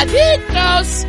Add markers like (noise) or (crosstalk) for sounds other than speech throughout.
Adictos.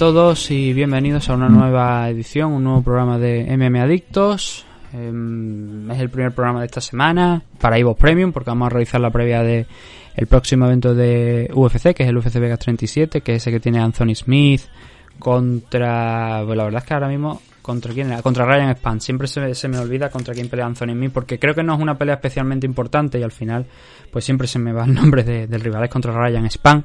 Todos y bienvenidos a una nueva edición, un nuevo programa de MM Adictos. Em, es el primer programa de esta semana para Evo Premium porque vamos a realizar la previa de el próximo evento de UFC, que es el UFC Vegas 37, que es ese que tiene Anthony Smith contra... Pues la verdad es que ahora mismo ¿Contra quién era? Contra Ryan Span. Siempre se, se, me olvida contra quién pelea Anthony Smith porque creo que no es una pelea especialmente importante y al final pues siempre se me va el (laughs) nombre del rival. Es contra Ryan Span.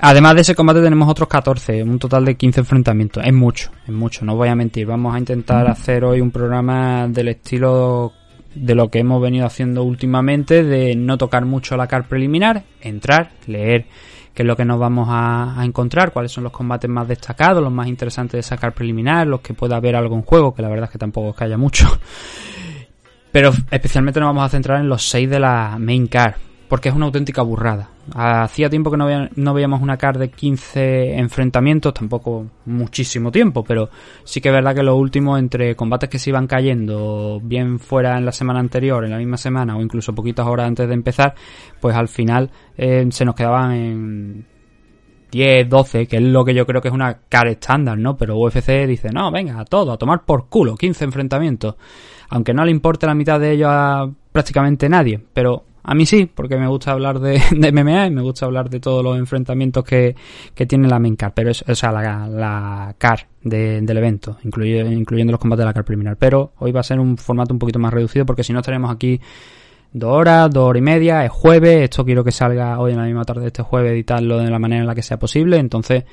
Además de ese combate tenemos otros 14, un total de 15 enfrentamientos. Es mucho, es mucho, no voy a mentir. Vamos a intentar hacer hoy un programa del estilo de lo que hemos venido haciendo últimamente, de no tocar mucho la car preliminar, entrar, leer qué es lo que nos vamos a, encontrar, cuáles son los combates más destacados, los más interesantes de sacar preliminar, los que pueda haber algo en juego, que la verdad es que tampoco es que haya mucho. (laughs) Pero especialmente nos vamos a centrar en los 6 de la main car, porque es una auténtica burrada. Hacía tiempo que no, veíamos una card de 15 enfrentamientos, tampoco muchísimo tiempo, pero sí que es verdad que los últimos entre combates que se iban cayendo, bien fuera en la semana anterior, en la misma semana o incluso poquitas horas antes de empezar, pues al final eh, se nos quedaban en 10, 12, que es lo que yo creo que es una card estándar, ¿no? Pero UFC dice, no, venga, a todo, a tomar por culo, 15 enfrentamientos. Aunque no le importe la mitad de ellos a prácticamente nadie, pero a mí sí, porque me gusta hablar de, (laughs) MMA y me gusta hablar de todos los enfrentamientos que, tiene la main car, pero es, o sea, la, la car del evento, incluyendo, incluyendo los combates de la car preliminar. Pero hoy va a ser un formato un poquito más reducido porque si no estaremos aquí dos horas, dos horas y media, es jueves, esto quiero que salga hoy en la misma tarde de este jueves, editarlo de la manera en la que sea posible, entonces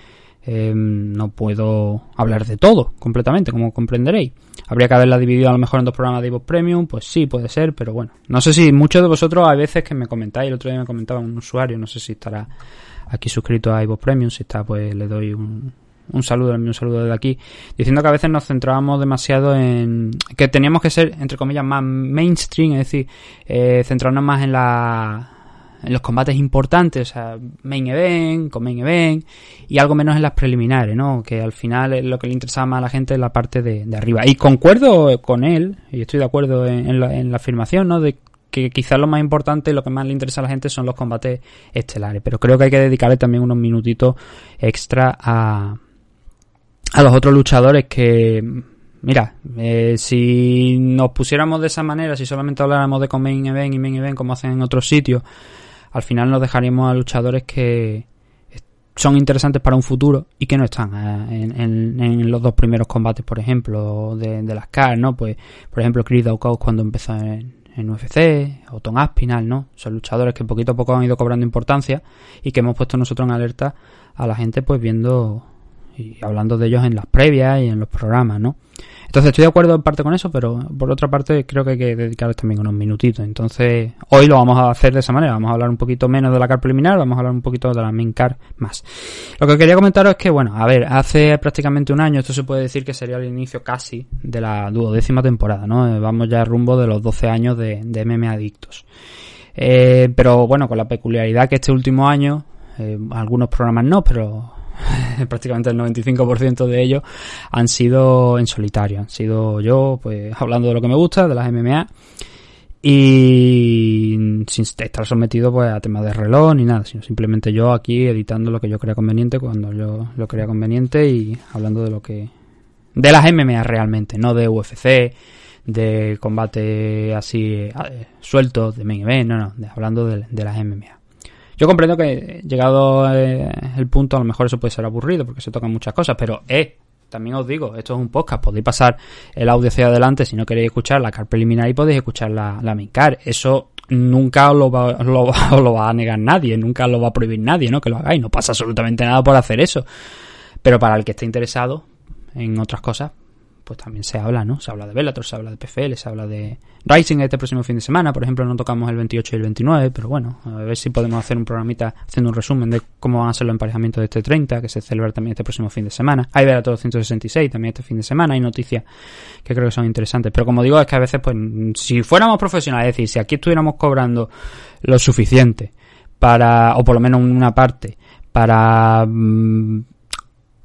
Em, no puedo hablar de todo completamente, como comprenderéis. Habría que haberla dividido a lo mejor en dos programas de Evo Premium, pues sí, puede ser, pero bueno. No sé si muchos de vosotros hay veces que me comentáis, el otro día me comentaba un usuario, no sé si estará aquí suscrito a Evo Premium, si está, pues le doy un, un saludo, un saludo desde aquí, diciendo que a veces nos centrábamos demasiado en que teníamos que ser, entre comillas, más mainstream, es decir, eh, centrarnos más en la en los combates importantes, o sea, main event, con main event, y algo menos en las preliminares, ¿no? Que al final lo que le interesaba más a la gente es la parte de, arriba. Y concuerdo con él, y estoy de acuerdo en, la, afirmación, ¿no? De que quizás lo más importante y lo que más le interesa a la gente son los combates estelares. Pero creo que hay que dedicarle también unos minutitos extra a, a los otros luchadores que, mira, eh, si nos pusiéramos de esa manera, si solamente habláramos de con main event y main event como hacen en otros sitios, al final nos dejaremos a luchadores que son interesantes para un futuro y que no están eh, en, los dos primeros combates, por ejemplo, de, las CAR, ¿no? Pues, por ejemplo, Chris Daukaus cuando empezó en, UFC, o Tom Aspinal, ¿no? Son luchadores que poquito a poco han ido cobrando importancia y que hemos puesto nosotros en alerta a la gente, pues viendo y hablando de ellos en las previas y en los programas, ¿no? Entonces estoy de acuerdo en parte con eso, pero por otra parte creo que hay que dedicarles también unos minutitos. Entonces hoy lo vamos a hacer de esa manera, vamos a hablar un poquito menos de la car preliminar, vamos a hablar un poquito de la main car más. Lo que quería comentaros es que, bueno, a ver, hace prácticamente un año, esto se puede decir que sería el inicio casi de la duodécima temporada, ¿no? Vamos ya rumbo de los 12 años de, de MM Adictos. Eh, pero bueno, con la peculiaridad que este último año, eh, algunos programas no, pero (laughs) prácticamente el 95% de ellos han sido en solitario. Han sido yo, pues, hablando de lo que me gusta, de las MMA. Y sin estar sometido pues a temas de reloj ni nada, sino simplemente yo aquí editando lo que yo crea conveniente cuando yo lo crea conveniente y hablando de lo que... De las MMA realmente, no de UFC, de combate así eh, sueltos, de main event, no, no, hablando de, de las MMA. Yo comprendo que llegado eh, el punto, a lo mejor eso puede ser aburrido porque se tocan muchas cosas, pero eh, también os digo, esto es un podcast, podéis pasar el audio hacia adelante si no queréis escuchar la car preliminar y podéis escuchar la, la main. Eso nunca os lo, va, lo, (laughs) lo va a negar nadie, nunca lo va a prohibir nadie, ¿no? Que lo hagáis, no pasa absolutamente nada por hacer eso. Pero para el que esté interesado en otras cosas, pues también se habla, ¿no? Se habla de Bellator, se habla de PFL, se habla de Rising este próximo fin de semana, por ejemplo, no tocamos el 28 y el 29, pero bueno, a ver si podemos hacer un programita haciendo un resumen de cómo van a ser los emparejamientos de este 30, que se celebra también este próximo fin de semana. Hay Bellator 166 también este fin de semana, hay noticias que creo que son interesantes, pero como digo, es que a veces, pues, si fuéramos profesionales, es decir, si aquí estuviéramos cobrando lo suficiente para, o por lo menos una parte, para mm,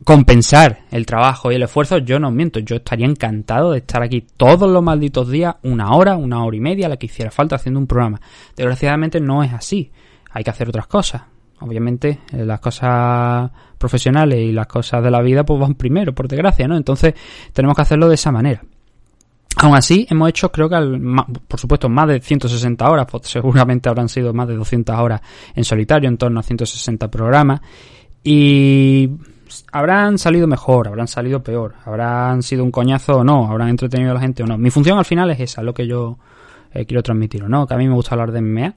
compensar el trabajo y el esfuerzo, yo no miento, yo estaría encantado de estar aquí todos los malditos días, una hora, una hora y media, la que hiciera falta haciendo un programa. Desgraciadamente no es así, hay que hacer otras cosas. Obviamente eh, las cosas profesionales y las cosas de la vida pues van primero, por desgracia, ¿no? Entonces tenemos que hacerlo de esa manera. Aún así, hemos hecho, creo que, por supuesto, más de 160 horas, pues seguramente habrán sido más de 200 horas en solitario, en torno a 160 programas. Y habrán salido mejor, habrán salido peor, habrán sido un coñazo o no, habrán entretenido a la gente o no. Mi función al final es esa, lo que yo eh, quiero transmitir, ¿no? Que a mí me gusta hablar de MMA,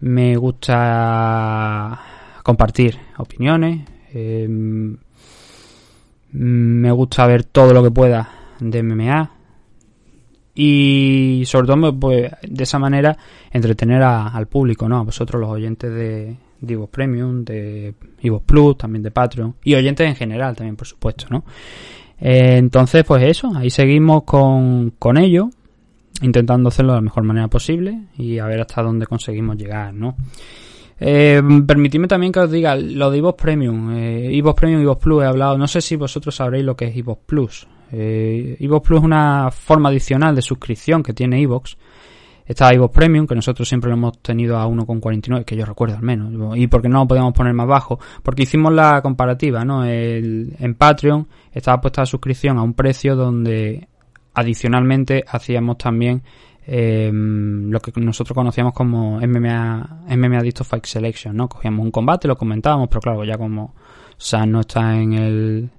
me gusta compartir opiniones, em, me gusta ver todo lo que pueda de MMA y sobre todo pues, de esa manera entretener al público, ¿no? A vosotros los oyentes de, de Premium, de Evox Plus, también de Patreon y oyentes en general también, por supuesto, ¿no? Eh, entonces, pues eso, ahí seguimos con, con ello, intentando hacerlo de la mejor manera posible y a ver hasta dónde conseguimos llegar, ¿no? Eh, permitidme también que os diga lo de Evox Premium, eh, Evox Premium y Evox Plus he hablado, no sé si vosotros sabréis lo que es Evox Plus. Eh, Plus es una forma adicional de suscripción que tiene Evox Está iVoox Premium, que nosotros siempre lo hemos tenido a 1,49, que yo recuerdo al menos. ¿Y porque no lo podíamos poner más bajo? Porque hicimos la comparativa, ¿no? en Patreon estaba puesta la suscripción a un precio donde adicionalmente hacíamos también em, lo que nosotros conocíamos como MMA, MMA Adicto Fight Selection, ¿no? Cogíamos un combate, lo comentábamos, pero claro, ya como Sam no está en el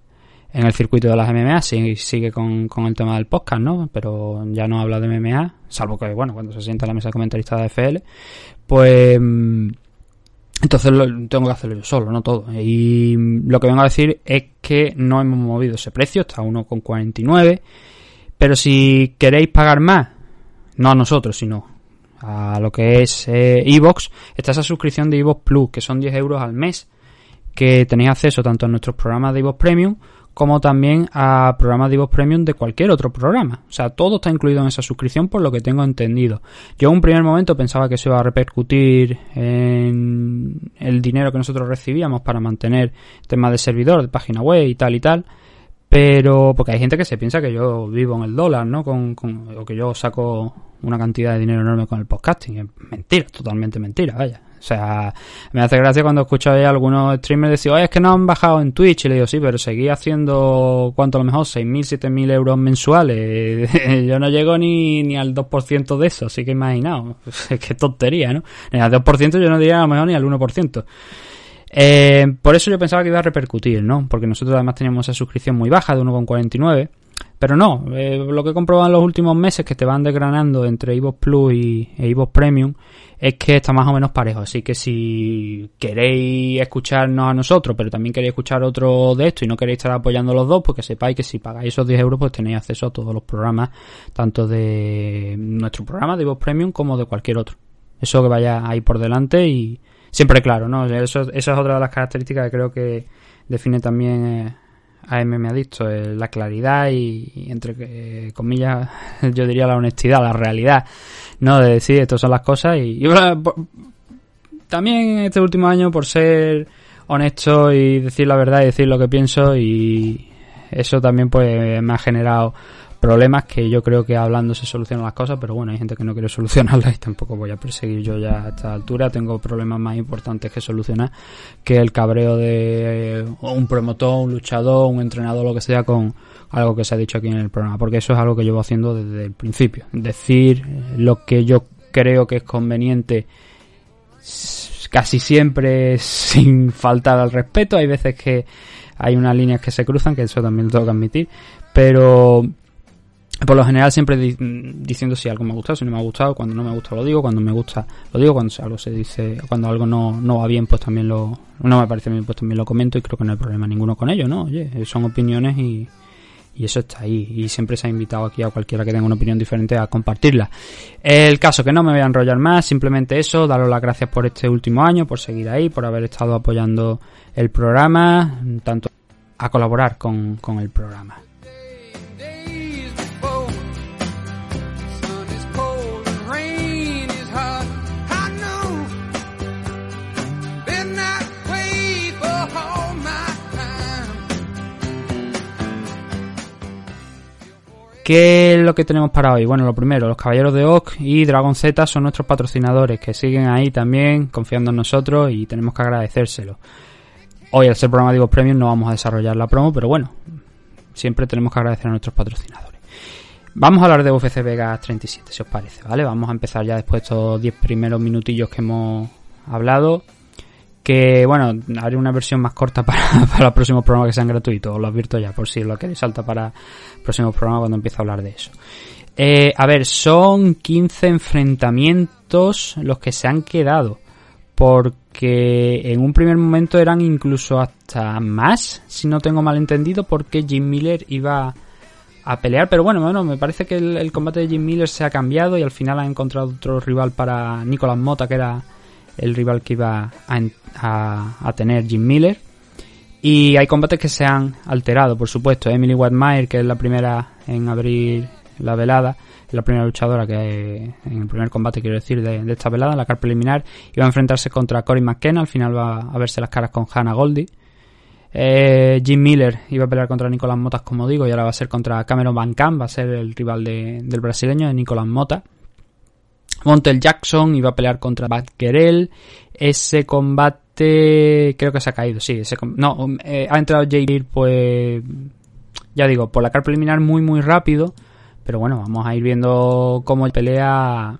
en el circuito de las MMA, sí, sigue con, el tema del podcast, ¿no? Pero ya no habla de MMA, salvo que, bueno, cuando se sienta en la mesa de comentaristas de FL, pues... Mm, entonces lo, tengo que hacerlo yo solo, no todo. Y lo que vengo a decir es que no hemos movido ese precio, está a 1,49. Pero si queréis pagar más, no a nosotros, sino a lo que es eh, Evox, está esa suscripción de Evox Plus, que son 10 euros al mes, que tenéis acceso tanto a nuestros programas de Evox Premium como también a programas de voz premium de cualquier otro programa. O sea, todo está incluido en esa suscripción por lo que tengo entendido. Yo en un primer momento pensaba que se iba a repercutir en el dinero que nosotros recibíamos para mantener temas de servidor, de página web y tal y tal. Pero, porque hay gente que se piensa que yo vivo en el dólar, ¿no? Con, con, o que yo saco una cantidad de dinero enorme con el podcasting. Mentira, totalmente mentira, vaya. O sea, me hace gracia cuando escucho a algunos streamers decir, oye, es que no han bajado en Twitch. Y le digo, sí, pero seguí haciendo, ¿cuánto a lo mejor? 6.000, 7.000 euros mensuales. (laughs) Yo no llego ni, ni al 2% de eso, así que imaginaos. (laughs) Qué tontería, ¿no? Ni al 2% yo no diría a lo mejor ni al 1%. Eh, por eso yo pensaba que iba a repercutir, ¿no? Porque nosotros además teníamos esa suscripción muy baja de 1,49. Pero no, eh, lo que he comprobado en los últimos meses que te van desgranando entre Evox Plus y e Premium es que está más o menos parejo. Así que si queréis escucharnos a nosotros, pero también queréis escuchar otro de esto y no queréis estar apoyando los dos, pues que sepáis que si pagáis esos 10 euros, pues tenéis acceso a todos los programas, tanto de nuestro programa de Evox Premium como de cualquier otro. Eso que vaya ahí por delante y siempre claro, ¿no? Eso, esa es otra de las características que creo que define también a me Adicto, eh, la claridad y, entre eh, comillas, (laughs) yo diría la honestidad, la realidad, ¿no? De decir, estas son las cosas y, también este último año por ser honesto y decir la verdad y decir lo que pienso y eso también pues me ha generado problemas que yo creo que hablando se solucionan las cosas, pero bueno, hay gente que no quiere solucionarlas y tampoco voy a perseguir yo ya a esta altura. Tengo problemas más importantes que solucionar que el cabreo de eh, un promotor, un luchador, un entrenador, lo que sea, con algo que se ha dicho aquí en el programa, porque eso es algo que llevo haciendo desde el principio. Decir lo que yo creo que es conveniente casi siempre (laughs) sin faltar al respeto. Hay veces que hay unas líneas que se cruzan, que eso también lo tengo que admitir, pero por lo general siempre diciendo si algo me ha gustado, si no me ha gustado, cuando no me gusta lo digo, cuando me gusta lo digo, cuando algo se dice, cuando algo no, no va bien, pues también lo, no me parece bien, pues también lo comento y creo que no hay problema ninguno con ello, ¿no? Oye, son opiniones y, y eso está ahí y siempre se ha invitado aquí a cualquiera que tenga una opinión diferente a compartirla. El caso que no me voy a enrollar más, simplemente eso, daros las gracias por este último año, por seguir ahí, por haber estado apoyando el programa, tanto a colaborar con, con el programa. ¿Qué es lo que tenemos para hoy? Bueno, lo primero, los Caballeros de Oak y Dragon Z son nuestros patrocinadores que siguen ahí también confiando en nosotros y tenemos que agradecérselo. Hoy al ser programa de Premium no vamos a desarrollar la promo, pero bueno, siempre tenemos que agradecer a nuestros patrocinadores. Vamos a hablar de UFC Vegas 37, si os parece, ¿vale? Vamos a empezar ya después de estos 10 primeros minutillos que hemos hablado que bueno, haré una versión más corta (laughs) para, los próximos programas que sean gratuitos, os lo advierto ya, por si lo queréis salta para próximos programas cuando empiece a hablar de eso. Eh, a ver, son 15 enfrentamientos los que se han quedado, porque en un primer momento eran incluso hasta más, si no tengo mal entendido, porque Jim Miller iba a pelear, pero bueno, bueno, me parece que el, el combate de Jim Miller se ha cambiado y al final ha encontrado otro rival para Nicolás Mota, que era el rival que iba a, tener Jim Miller. Y hay combates que se han alterado, por supuesto. Emily Whitmire, que es la primera en abrir la velada, la primera luchadora que en el primer combate, quiero decir, de, esta velada, la car preliminar, iba a enfrentarse contra Cory McKenna. Al final va a verse las caras con Hannah Goldie. Eh, Jim Miller iba a pelear contra Nicolás Motas, como digo, y ahora va a ser contra Cameron Van Camp, va a ser el rival del brasileño, de Nicolás Mota. Montel Jackson iba a pelear contra Gerel. Ese combate creo que se ha caído, sí. Ese no, eh, ha entrado Jay pues ya digo, por la car preliminar muy muy rápido. Pero bueno, vamos a ir viendo cómo pelea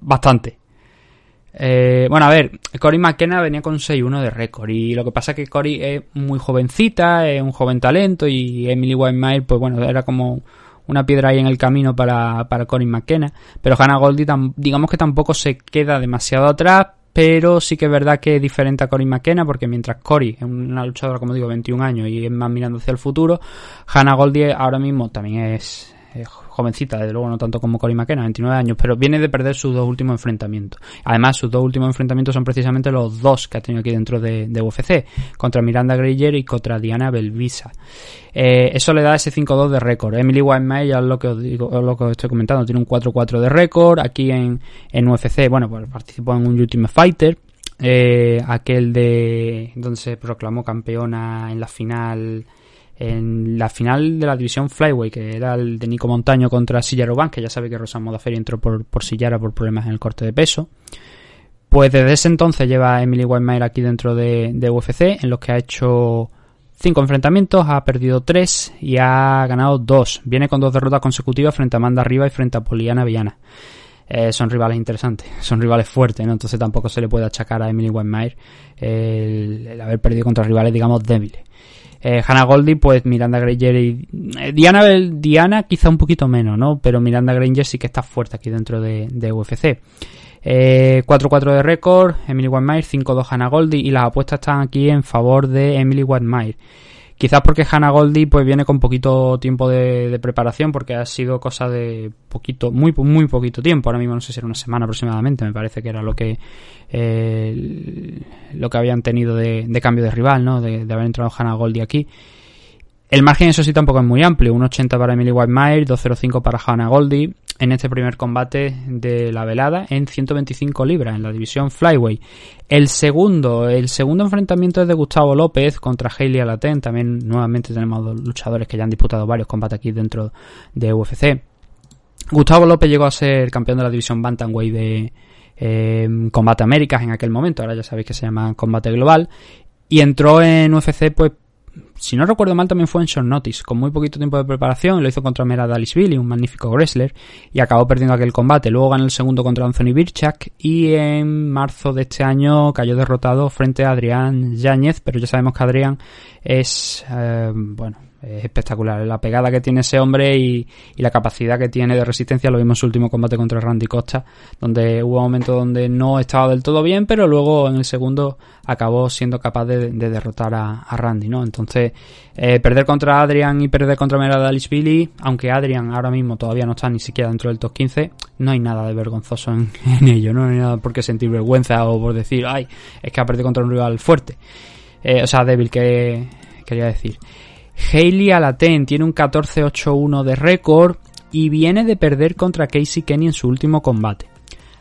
bastante. Eh, bueno, a ver, Cory McKenna venía con 6-1 de récord y lo que pasa es que Cory es muy jovencita, es un joven talento y Emily Whitemire, pues bueno, era como una piedra ahí en el camino para, para Corin McKenna. Pero Hannah Goldie, digamos que tampoco se queda demasiado atrás, pero sí que es verdad que es diferente a Corin McKenna, porque mientras Cory es una luchadora, como digo, 21 años y es más mirando hacia el futuro, Hannah Goldie ahora mismo también es jovencita, desde luego no tanto como Cory McKenna, 29 años, pero viene de perder sus dos últimos enfrentamientos. Además, sus dos últimos enfrentamientos son precisamente los dos que ha tenido aquí dentro de, UFC, contra Miranda Greyer y contra Diana Belvisa. Eh, eso le da ese 5-2 de récord. Emily White ya es lo que os digo, lo que os estoy comentando, tiene un 4-4 de récord. Aquí en, en UFC, bueno, pues participó en un Ultimate Fighter. Eh, aquel de donde se proclamó campeona en la final en la final de la división Flyway, que era el de Nico Montaño contra Sillara Oban, que ya sabe que Rosa Modafferi entró por, por Sillara por problemas en el corte de peso. Pues desde ese entonces lleva Emily Whitemire aquí dentro de, UFC, en los que ha hecho cinco enfrentamientos, ha perdido tres y ha ganado dos. Viene con dos derrotas consecutivas frente a Amanda Riva y frente a Poliana Viana. Eh, son rivales interesantes, (laughs) son rivales fuertes, ¿no? Entonces tampoco se le puede achacar a Emily Whitemire el haber perdido contra rivales, digamos, débiles. Eh, Hannah Goldie, pues Miranda Granger y eh, Diana, Diana quizá un poquito menos, ¿no? Pero Miranda Granger sí que está fuerte aquí dentro de, UFC. 4-4 eh, de récord, Emily Whitmire, 5-2 Hannah Goldie y las apuestas están aquí en favor de Emily Whitmire. Quizás porque Hannah Goldie pues viene con poquito tiempo de, preparación porque ha sido cosa de poquito, muy muy poquito tiempo. Ahora mismo no sé si era una semana aproximadamente, me parece que era lo que eh, lo que habían tenido de, cambio de rival, ¿no? De, haber entrado Hannah Goldie aquí. El margen, eso sí, tampoco es muy amplio. 1.80 para Emily Whitmire, 2.05 para Hannah Goldie en este primer combate de la velada en 125 libras en la división Flyway. El segundo, el segundo enfrentamiento es de Gustavo López contra Hailey Alaten. También nuevamente tenemos dos luchadores que ya han disputado varios combates aquí dentro de UFC. Gustavo López llegó a ser campeón de la división Bantamweight de eh, Combate Américas en aquel momento. Ahora ya sabéis que se llama Combate Global. Y entró en UFC pues si no recuerdo mal, también fue en Short Notice, con muy poquito tiempo de preparación. Lo hizo contra Mera Billy, un magnífico wrestler, y acabó perdiendo aquel combate. Luego ganó el segundo contra Anthony Birchak y en marzo de este año cayó derrotado frente a Adrián Yáñez, pero ya sabemos que Adrián es, eh, bueno, es espectacular. La pegada que tiene ese hombre y, la capacidad que tiene de resistencia lo vimos en su último combate contra Randy Costa, donde hubo momentos donde no estaba del todo bien, pero luego en el segundo acabó siendo capaz de, derrotar a, Randy, ¿no? Entonces, eh, perder contra Adrian y perder contra Mera Billy, aunque Adrian ahora mismo todavía no está ni siquiera dentro del top 15, no hay nada de vergonzoso en, (laughs) ello, ¿no? hay nada por qué sentir vergüenza o por decir, ay, es que ha perdido contra un rival fuerte. Eh, o sea, débil, que quería decir. Hayley Alaten tiene un 14-8-1 de récord y viene de perder contra Casey Kenny en su último combate.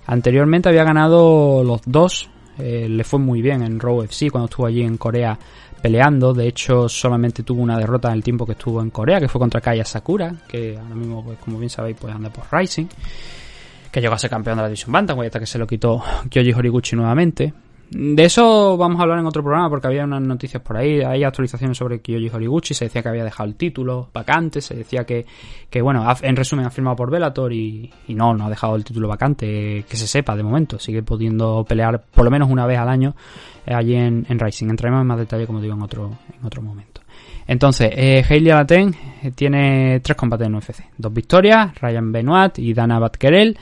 Anteriormente había ganado los dos, eh, le fue muy bien en Raw FC cuando estuvo allí en Corea peleando. De hecho, solamente tuvo una derrota en el tiempo que estuvo en Corea, que fue contra Kaya Sakura, que ahora mismo, pues, como bien sabéis, pues anda por Rising, que llegó a ser campeón de la División Bantamweight hasta que se lo quitó Kyoji Horiguchi nuevamente. De eso vamos a hablar en otro programa porque había unas noticias por ahí, hay actualizaciones sobre Kiyoji Horiguchi, se decía que había dejado el título vacante, se decía que, que bueno, en resumen ha firmado por Velator y, no, no ha dejado el título vacante, que se sepa de momento, sigue pudiendo pelear por lo menos una vez al año eh, allí en, en Rising. Entraremos en más detalle como digo en otro, en otro momento. Entonces, eh, Alaten eh, tiene tres combates en UFC, dos victorias, Ryan Benoit y Dana Batkerel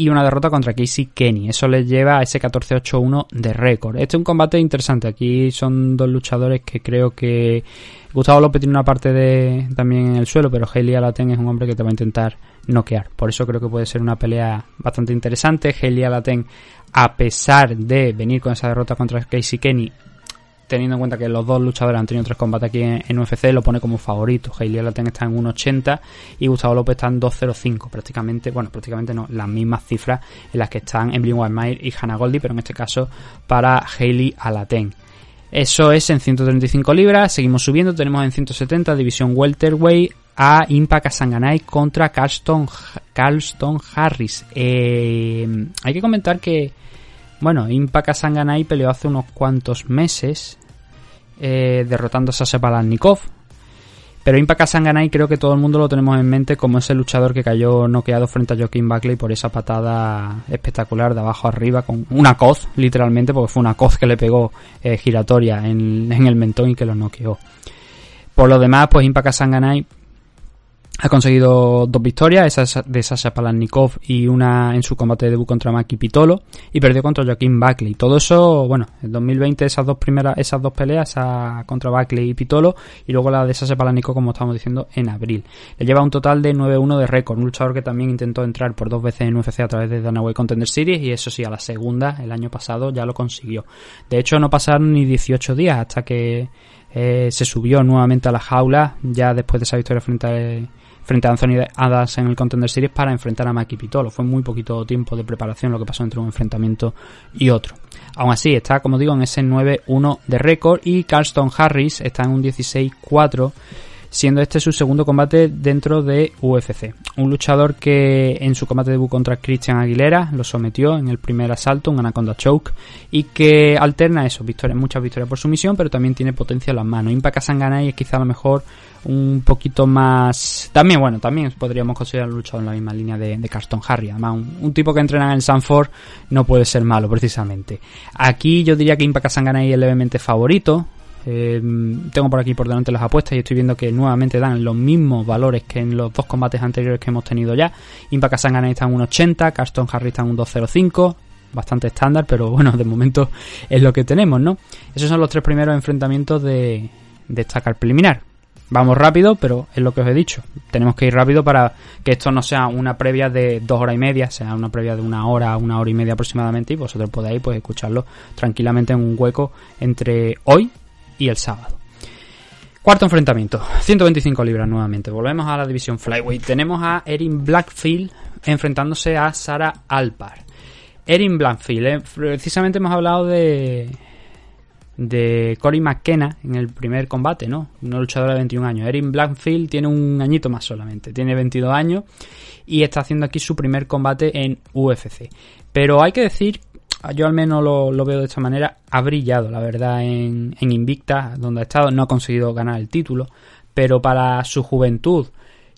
y una derrota contra Casey Kenny. Eso les lleva a ese 14-8-1 de récord. Este es un combate interesante. Aquí son dos luchadores que creo que Gustavo López tiene una parte de también en el suelo, pero Hailey Alaten es un hombre que te va a intentar noquear. Por eso creo que puede ser una pelea bastante interesante. Hailey Alaten, a pesar de venir con esa derrota contra Casey Kenny, teniendo en cuenta que los dos luchadores han tenido tres combates aquí en, UFC, lo pone como favorito. Hailey Alaten está en 1.80 y Gustavo López está en 2.05. Prácticamente, bueno, prácticamente no, las mismas cifras en las que están Emily Whitemeyer y Hannah Goldie, pero en este caso para Hailey Alaten. Eso es en 135 libras, seguimos subiendo, tenemos en 170 división welterweight a Impact Sanganay contra Carlston, Carlston Harris. Eh, hay que comentar que, bueno, Impact Sanganay peleó hace unos cuantos meses eh, derrotando a Sasha Palannikov. Pero Impact Sanganay creo que todo el mundo lo tenemos en mente como ese luchador que cayó noqueado frente a Joaquín Buckley por esa patada espectacular de abajo arriba con una coz, literalmente, porque fue una coz que le pegó eh, giratoria en, el mentón y que lo noqueó. Por lo demás, pues Impact Sanganay ha conseguido dos victorias, esa de Sasha Palannikov y una en su combate de debut contra Maki Pitolo y perdió contra Joaquín Buckley. Todo eso, bueno, en 2020 esas dos primeras, esas dos peleas contra Buckley y Pitolo y luego la de Sasha Palannikov como estamos diciendo en abril. Le lleva un total de 9-1 de récord, un luchador que también intentó entrar por dos veces en UFC a través de Danaway Contender Series y eso sí, a la segunda, el año pasado ya lo consiguió. De hecho no pasaron ni 18 días hasta que eh, se subió nuevamente a la jaula ya después de esa victoria frente a frente a Anthony Adas en el Contender Series para enfrentar a Maki Pitolo. Fue muy poquito tiempo de preparación lo que pasó entre un enfrentamiento y otro. Aún así, está, como digo, en ese 9-1 de récord y Carlston Harris está en un 16-4 siendo este su segundo combate dentro de UFC. Un luchador que en su combate debut contra Christian Aguilera lo sometió en el primer asalto, un Anaconda Choke, y que alterna eso, victorias, muchas victorias por sumisión, pero también tiene potencia en las manos. Impact Sanganay es quizá a lo mejor un poquito más... También, bueno, también podríamos considerar luchador en la misma línea de, de Harry. Además, un, tipo que entrena en Sanford no puede ser malo, precisamente. Aquí yo diría que Impact Sanganay es levemente favorito, eh, tengo por aquí por delante las apuestas y estoy viendo que nuevamente dan los mismos valores que en los dos combates anteriores que hemos tenido ya. Impact Sangana está en un 80, Carston Harry está en un 205, bastante estándar, pero bueno, de momento (laughs) es lo que tenemos, ¿no? Esos son los tres primeros enfrentamientos de, de esta car preliminar. Vamos rápido, pero es lo que os he dicho. Tenemos que ir rápido para que esto no sea una previa de dos horas y media, sea una previa de una hora, una hora y media aproximadamente, y vosotros podáis pues escucharlo tranquilamente en un hueco entre hoy y el sábado. Cuarto enfrentamiento, 125 libras nuevamente. Volvemos a la división Flyweight. Tenemos a Erin Blackfield enfrentándose a Sara Alpar. Erin Blackfield, eh, precisamente hemos hablado de de Cory McKenna en el primer combate, ¿no? Una luchadora de 21 años. Erin Blackfield tiene un añito más solamente, tiene 22 años y está haciendo aquí su primer combate en UFC. Pero hay que decir yo al menos lo, veo de esta manera, ha brillado, la verdad, en, Invicta, donde ha estado, no ha conseguido ganar el título, pero para su juventud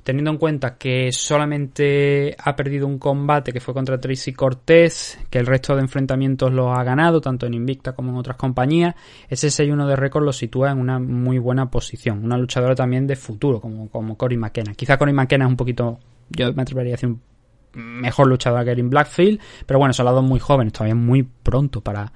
teniendo en cuenta que solamente ha perdido un combate que fue contra Tracy Cortez, que el resto de enfrentamientos los ha ganado, tanto en Invicta como en otras compañías, ese 6-1 de récord lo sitúa en una muy buena posición. Una luchadora también de futuro, como, como Cory McKenna. Quizá Cory McKenna es un poquito, yo me atrevería a decir un mejor luchadora que Erin Blackfield, pero bueno, son las dos muy jóvenes, todavía muy pronto para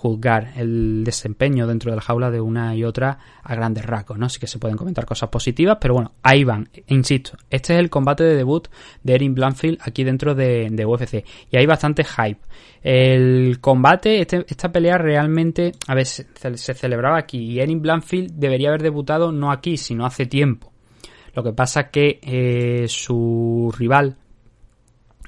juzgar el desempeño dentro de la jaula de una y otra a grandes rasgos, ¿no? Así que se pueden comentar cosas positivas, pero bueno, ahí van. Insisto, este es el combate de debut de Erin Blanfield aquí dentro de, UFC y hay bastante hype. El combate, este, esta pelea realmente, a ver, se, celebraba aquí y Erin Blanfield debería haber debutado no aquí, sino hace tiempo. Lo que pasa que eh, su rival,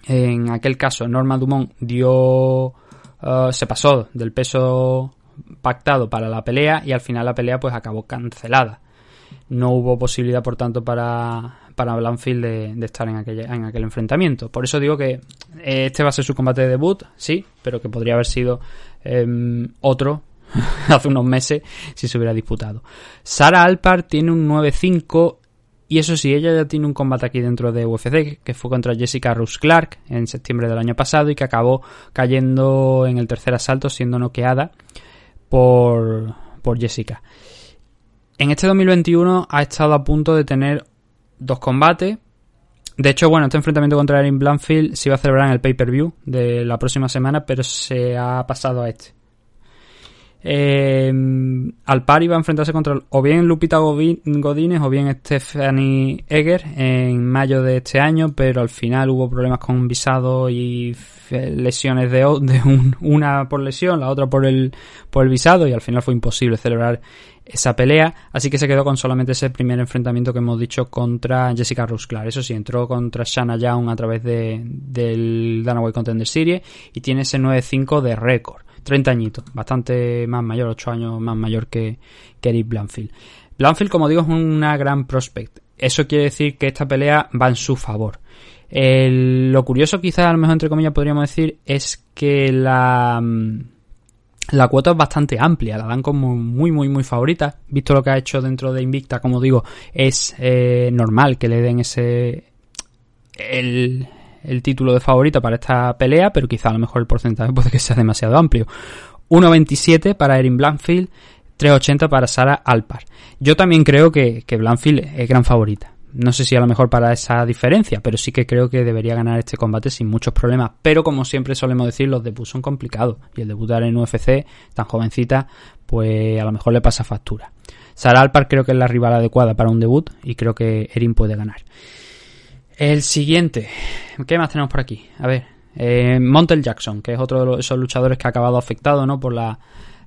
en aquel caso Norma Dumont, dio eh, se pasó del peso pactado para la pelea y al final la pelea pues acabó cancelada. No hubo posibilidad, por tanto, para, para Blanfield de, estar en, en aquel enfrentamiento. Por eso digo que este va a ser su combate de debut, sí, pero que podría haber sido em, otro (laughs) hace unos meses si se hubiera disputado. Sara Alpar tiene un 9-5 y eso sí, ella ya tiene un combate aquí dentro de UFC, que fue contra Jessica Rose Clark en septiembre del año pasado y que acabó cayendo en el tercer asalto, siendo noqueada por, por Jessica. En este 2021 ha estado a punto de tener dos combates. De hecho, bueno, este enfrentamiento contra Erin Blanfield se iba a celebrar en el pay-per-view de la próxima semana, pero se ha pasado a este. Eh, Alpar iba a enfrentarse contra o bien Lupita Godínez o bien Stephanie Egger en mayo de este año, pero al final hubo problemas con un visado y lesiones de, de una por lesión, la otra por el, por el visado y al final fue imposible celebrar esa pelea, así que se quedó con solamente ese primer enfrentamiento que hemos dicho contra Jessica Rusclar. Eso sí, entró contra Shanna Young a través de, del Danaway Contender Series y tiene ese 9-5 de récord. 30 añitos, bastante más mayor, 8 años más mayor que, que Eric Blanfield. Blanfield, como digo, es una gran prospect. Eso quiere decir que esta pelea va en su favor. lo curioso, quizás a lo mejor entre comillas podríamos decir, es que la, mm, la cuota es bastante amplia, la dan como muy, muy, muy favorita. Visto lo que ha hecho dentro de Invicta, como digo, es eh, normal que le den ese. El, el título de favorito para esta pelea, pero quizá a lo mejor el porcentaje (laughs) puede que sea demasiado amplio. 1.27 para Erin Blanfield, 3.80 para Sara Alpar. Yo también creo que, que Blanfield es gran favorita. No sé si a lo mejor para esa diferencia, pero sí que creo que debería ganar este combate sin muchos problemas. Pero como siempre solemos decir, los debuts son complicados. Y el debutar en UFC, tan jovencita, pues a lo mejor le pasa factura. Sara Alpar creo que es la rival adecuada para un debut y creo que Erin puede ganar. El siguiente. ¿Qué más tenemos por aquí? A ver. Eh, Montel Jackson, que es otro de esos luchadores que ha acabado afectado ¿no? por la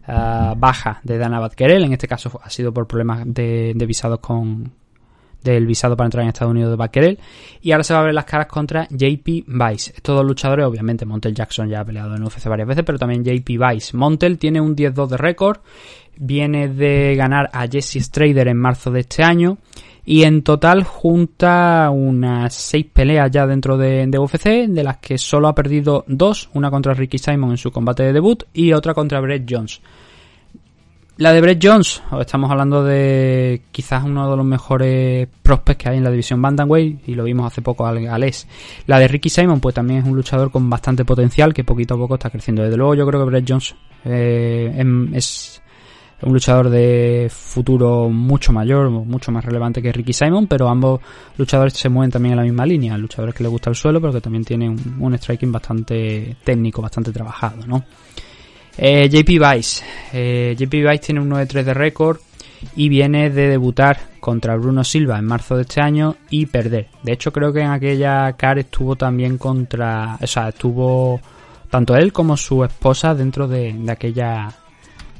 eh, baja de Dana Badkerel. En este caso ha sido por problemas de, visados con, del visado para entrar en Estados Unidos de Badkerel. Y ahora se va a ver las caras contra JP Vice. Estos dos luchadores, obviamente, Montel Jackson ya ha peleado en UFC varias veces, pero también JP Vice. Montel tiene un 10-2 de récord. Viene de ganar a Jesse Strader en marzo de este año y en total junta unas seis peleas ya dentro de, UFC, de las que solo ha perdido dos, una contra Ricky Simon en su combate de debut y otra contra Brett Jones. La de Brett Jones, estamos hablando de quizás uno de los mejores prospects que hay en la división Bantamweight y lo vimos hace poco al Gales. La de Ricky Simon, pues también es un luchador con bastante potencial que poquito a poco está creciendo. Desde luego, yo creo que Brett Jones eh, em, es un luchador de futuro mucho mayor, mucho más relevante que Ricky Simon, pero ambos luchadores se mueven también en la misma línea. Luchadores que le gusta el suelo, pero que también tienen un, striking bastante técnico, bastante trabajado, ¿no? Eh, JP Vice. Eh, JP Vice tiene un 9-3 de récord y viene de debutar contra Bruno Silva en marzo de este año y perder. De hecho, creo que en aquella car estuvo también contra. O sea, estuvo tanto él como su esposa dentro de aquella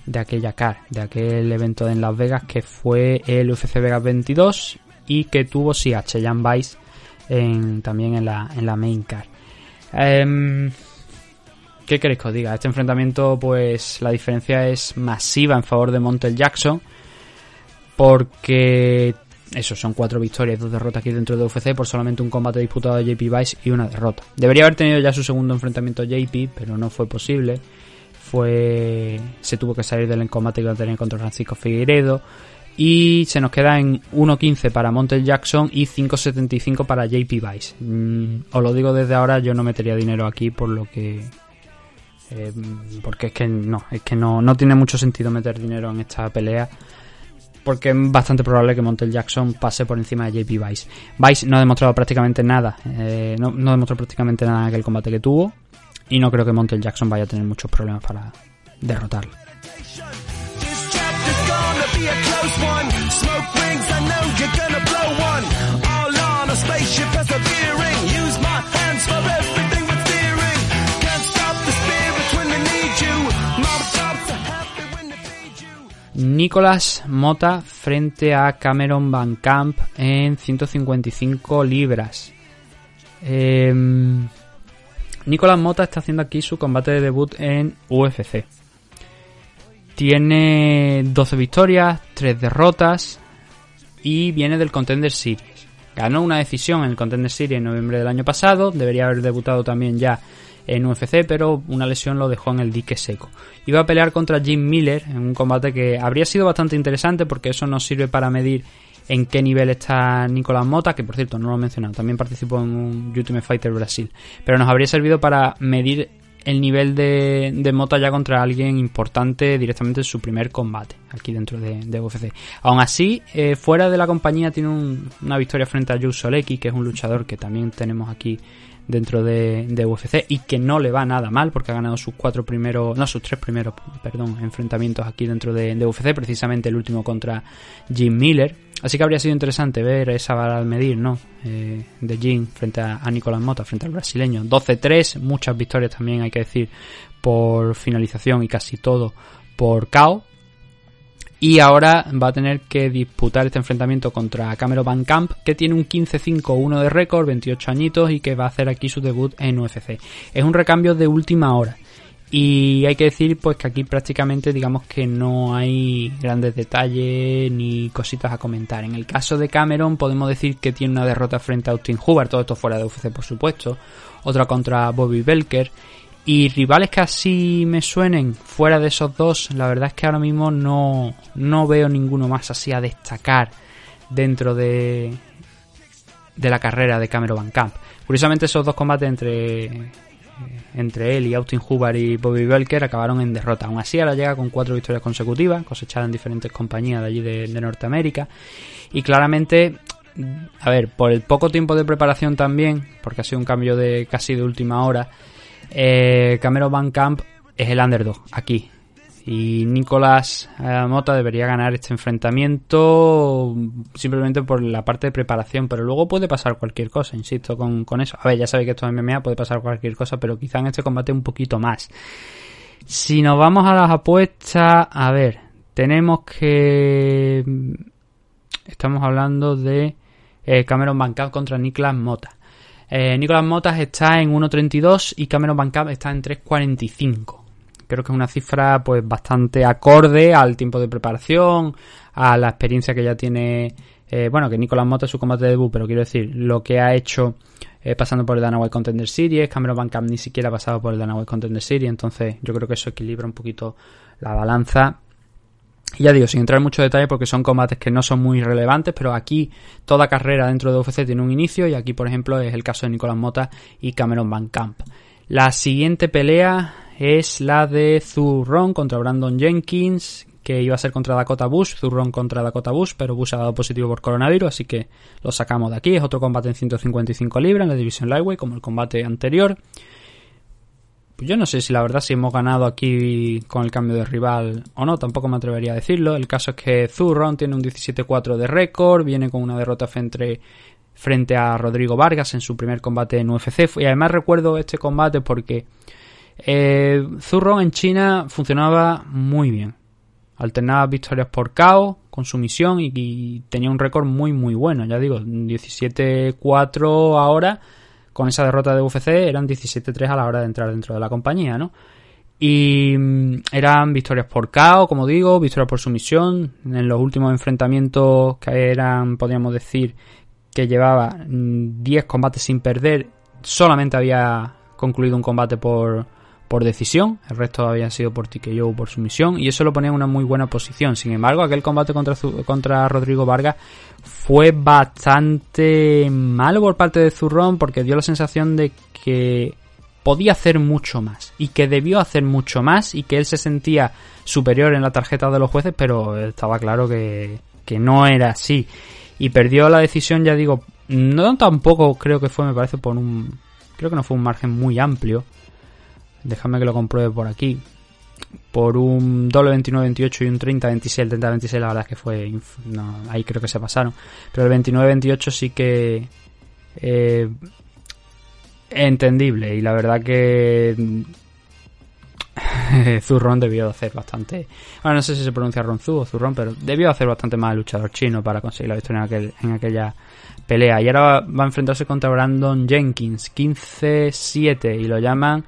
de aquella car, de aquel evento en Las Vegas que fue el UFC Vegas 22 y que tuvo sí a Cheyenne Vice en, también en la, en la main car. Em, ¿Qué queréis que os diga? Este enfrentamiento, pues la diferencia es masiva en favor de Montel Jackson. Porque eso son cuatro victorias dos derrotas aquí dentro de UFC por solamente un combate disputado de JP Vice y una derrota. Debería haber tenido ya su segundo enfrentamiento JP, pero no fue posible fue se tuvo que salir del combate que iba a tener contra Francisco Figueiredo Y se nos queda en 1.15 para Montel Jackson y 5.75 para JP Vice. Mm, os lo digo desde ahora, yo no metería dinero aquí por lo que... Eh, porque es que no, es que no, no tiene mucho sentido meter dinero en esta pelea porque es bastante probable que Montel Jackson pase por encima de JP Vice. Vice no ha demostrado prácticamente nada, eh, no, no, demostró prácticamente nada en aquel combate que tuvo y no creo que Montel Jackson vaya a tener muchos problemas para derrotarlo. Nicolás Mota frente a Cameron Van Camp en 155 libras. Eh, Nicolás Mota está haciendo aquí su combate de debut en UFC. Tiene 12 victorias, 3 derrotas y viene del Contender Series. Ganó una decisión en el Contender Series en noviembre del año pasado, debería haber debutado también ya en UFC, pero una lesión lo dejó en el dique seco. Iba a pelear contra Jim Miller en un combate que habría sido bastante interesante porque eso nos sirve para medir en qué nivel está Nicolás Mota, que por cierto no lo he mencionado, también participó en un Ultimate Fighter Brasil, pero nos habría servido para medir el nivel de, Mota ya contra alguien importante directamente en su primer combate aquí dentro de, UFC. Aún así, eh, fuera de la compañía tiene una victoria frente a Joe Solecki, que es un luchador que también tenemos aquí dentro de, UFC y que no le va nada mal porque ha ganado sus cuatro primeros, no, sus tres primeros, perdón, enfrentamientos aquí dentro de, de UFC, precisamente el último contra Jim Miller. Así que habría sido interesante ver esa vara de medir, ¿no? Eh, de Jim frente a, a, Nicolás Mota, frente al brasileño. 12-3, muchas victorias también hay que decir por finalización y casi todo por KO. Y ahora va a tener que disputar este enfrentamiento contra Cameron Van Camp, que tiene un 15-5-1 de récord, 28 añitos, y que va a hacer aquí su debut en UFC. Es un recambio de última hora. Y hay que decir pues que aquí prácticamente digamos que no hay grandes detalles ni cositas a comentar. En el caso de Cameron podemos decir que tiene una derrota frente a Austin Hubert, todo esto fuera de UFC por supuesto, otra contra Bobby Belker y rivales que así me suenen fuera de esos dos, la verdad es que ahora mismo no, no veo ninguno más así a destacar dentro de, de la carrera de Cameron Van Camp. Curiosamente esos dos combates entre, entre él y Austin Hubbard y Bobby Belker acabaron en derrota. Aún así ahora llega con cuatro victorias consecutivas, cosechadas en diferentes compañías de allí de, Norteamérica. Y claramente a ver, por el poco tiempo de preparación también, porque ha sido un cambio de casi de última hora, eh, Cameron Van Camp es el underdog aquí. Y Nicolás eh, Mota debería ganar este enfrentamiento simplemente por la parte de preparación. Pero luego puede pasar cualquier cosa, insisto con, eso. A ver, ya sabéis que esto es MMA, puede pasar cualquier cosa, pero quizá en este combate un poquito más. Si nos vamos a las apuestas, a ver, tenemos que... Estamos hablando de eh, Cameron Van Camp contra Nicolás Mota. Eh, Nicolás Motas está en 1.32 y Cameron Van Camp está en 3.45. Creo que es una cifra pues bastante acorde al tiempo de preparación, a la experiencia que ya tiene, eh, bueno, que Nicolás Motas es su combate de debut, pero quiero decir, lo que ha hecho eh, pasando por el Dana White Contender Series, Cameron Van Camp ni siquiera ha pasado por el Dana White Contender Series, entonces yo creo que eso equilibra un poquito la balanza y ya digo, sin entrar en mucho detalle porque son combates que no son muy relevantes, pero aquí toda carrera dentro de UFC tiene un inicio y aquí, por ejemplo, es el caso de Nicolás Mota y Cameron Van Camp. La siguiente pelea es la de Zurron contra Brandon Jenkins, que iba a ser contra Dakota Bush, Zurron contra Dakota Bush, pero Bush ha dado positivo por coronavirus, así que lo sacamos de aquí. Es otro combate en 155 libras en la división Lightweight, como el combate anterior. Pues yo no sé si la verdad si hemos ganado aquí con el cambio de rival o no, tampoco me atrevería a decirlo. El caso es que Zurron tiene un 17-4 de récord, viene con una derrota frente, frente a Rodrigo Vargas en su primer combate en UFC. Y además recuerdo este combate porque eh, Zurron en China funcionaba muy bien. Alternaba victorias por KO con su misión y, y tenía un récord muy muy bueno. Ya digo, 17-4 ahora con esa derrota de UFC eran 17-3 a la hora de entrar dentro de la compañía, ¿no? Y mm, eran victorias por KO, como digo, victorias por sumisión. En los últimos enfrentamientos que eran, podríamos decir, que llevaba 10 mm, combates sin perder, solamente había concluido un combate por, por decisión, el resto habían sido por TKO por sumisión y eso lo ponía en una muy buena posición. Sin embargo, aquel combate contra, contra Rodrigo Vargas fue bastante malo por parte de Zurrón porque dio la sensación de que podía hacer mucho más y que debió hacer mucho más y que él se sentía superior en la tarjeta de los jueces, pero estaba claro que, que no era así. Y perdió la decisión, ya digo, no tampoco creo que fue, me parece, por un... Creo que no fue un margen muy amplio déjame que lo compruebe por aquí, por un doble 29-28 y un 30-26. El 30-26 la verdad es que fue... No, ahí creo que se pasaron. Pero el 29-28 sí que... Eh, entendible y la verdad que (laughs) Zurrón debió hacer bastante. Bueno, no sé si se pronuncia Ronzu o Zurrón, pero debió hacer bastante más el luchador chino para conseguir la victoria en, aquel, en aquella pelea. Y ahora va a enfrentarse contra Brandon Jenkins, 15-7, y lo llaman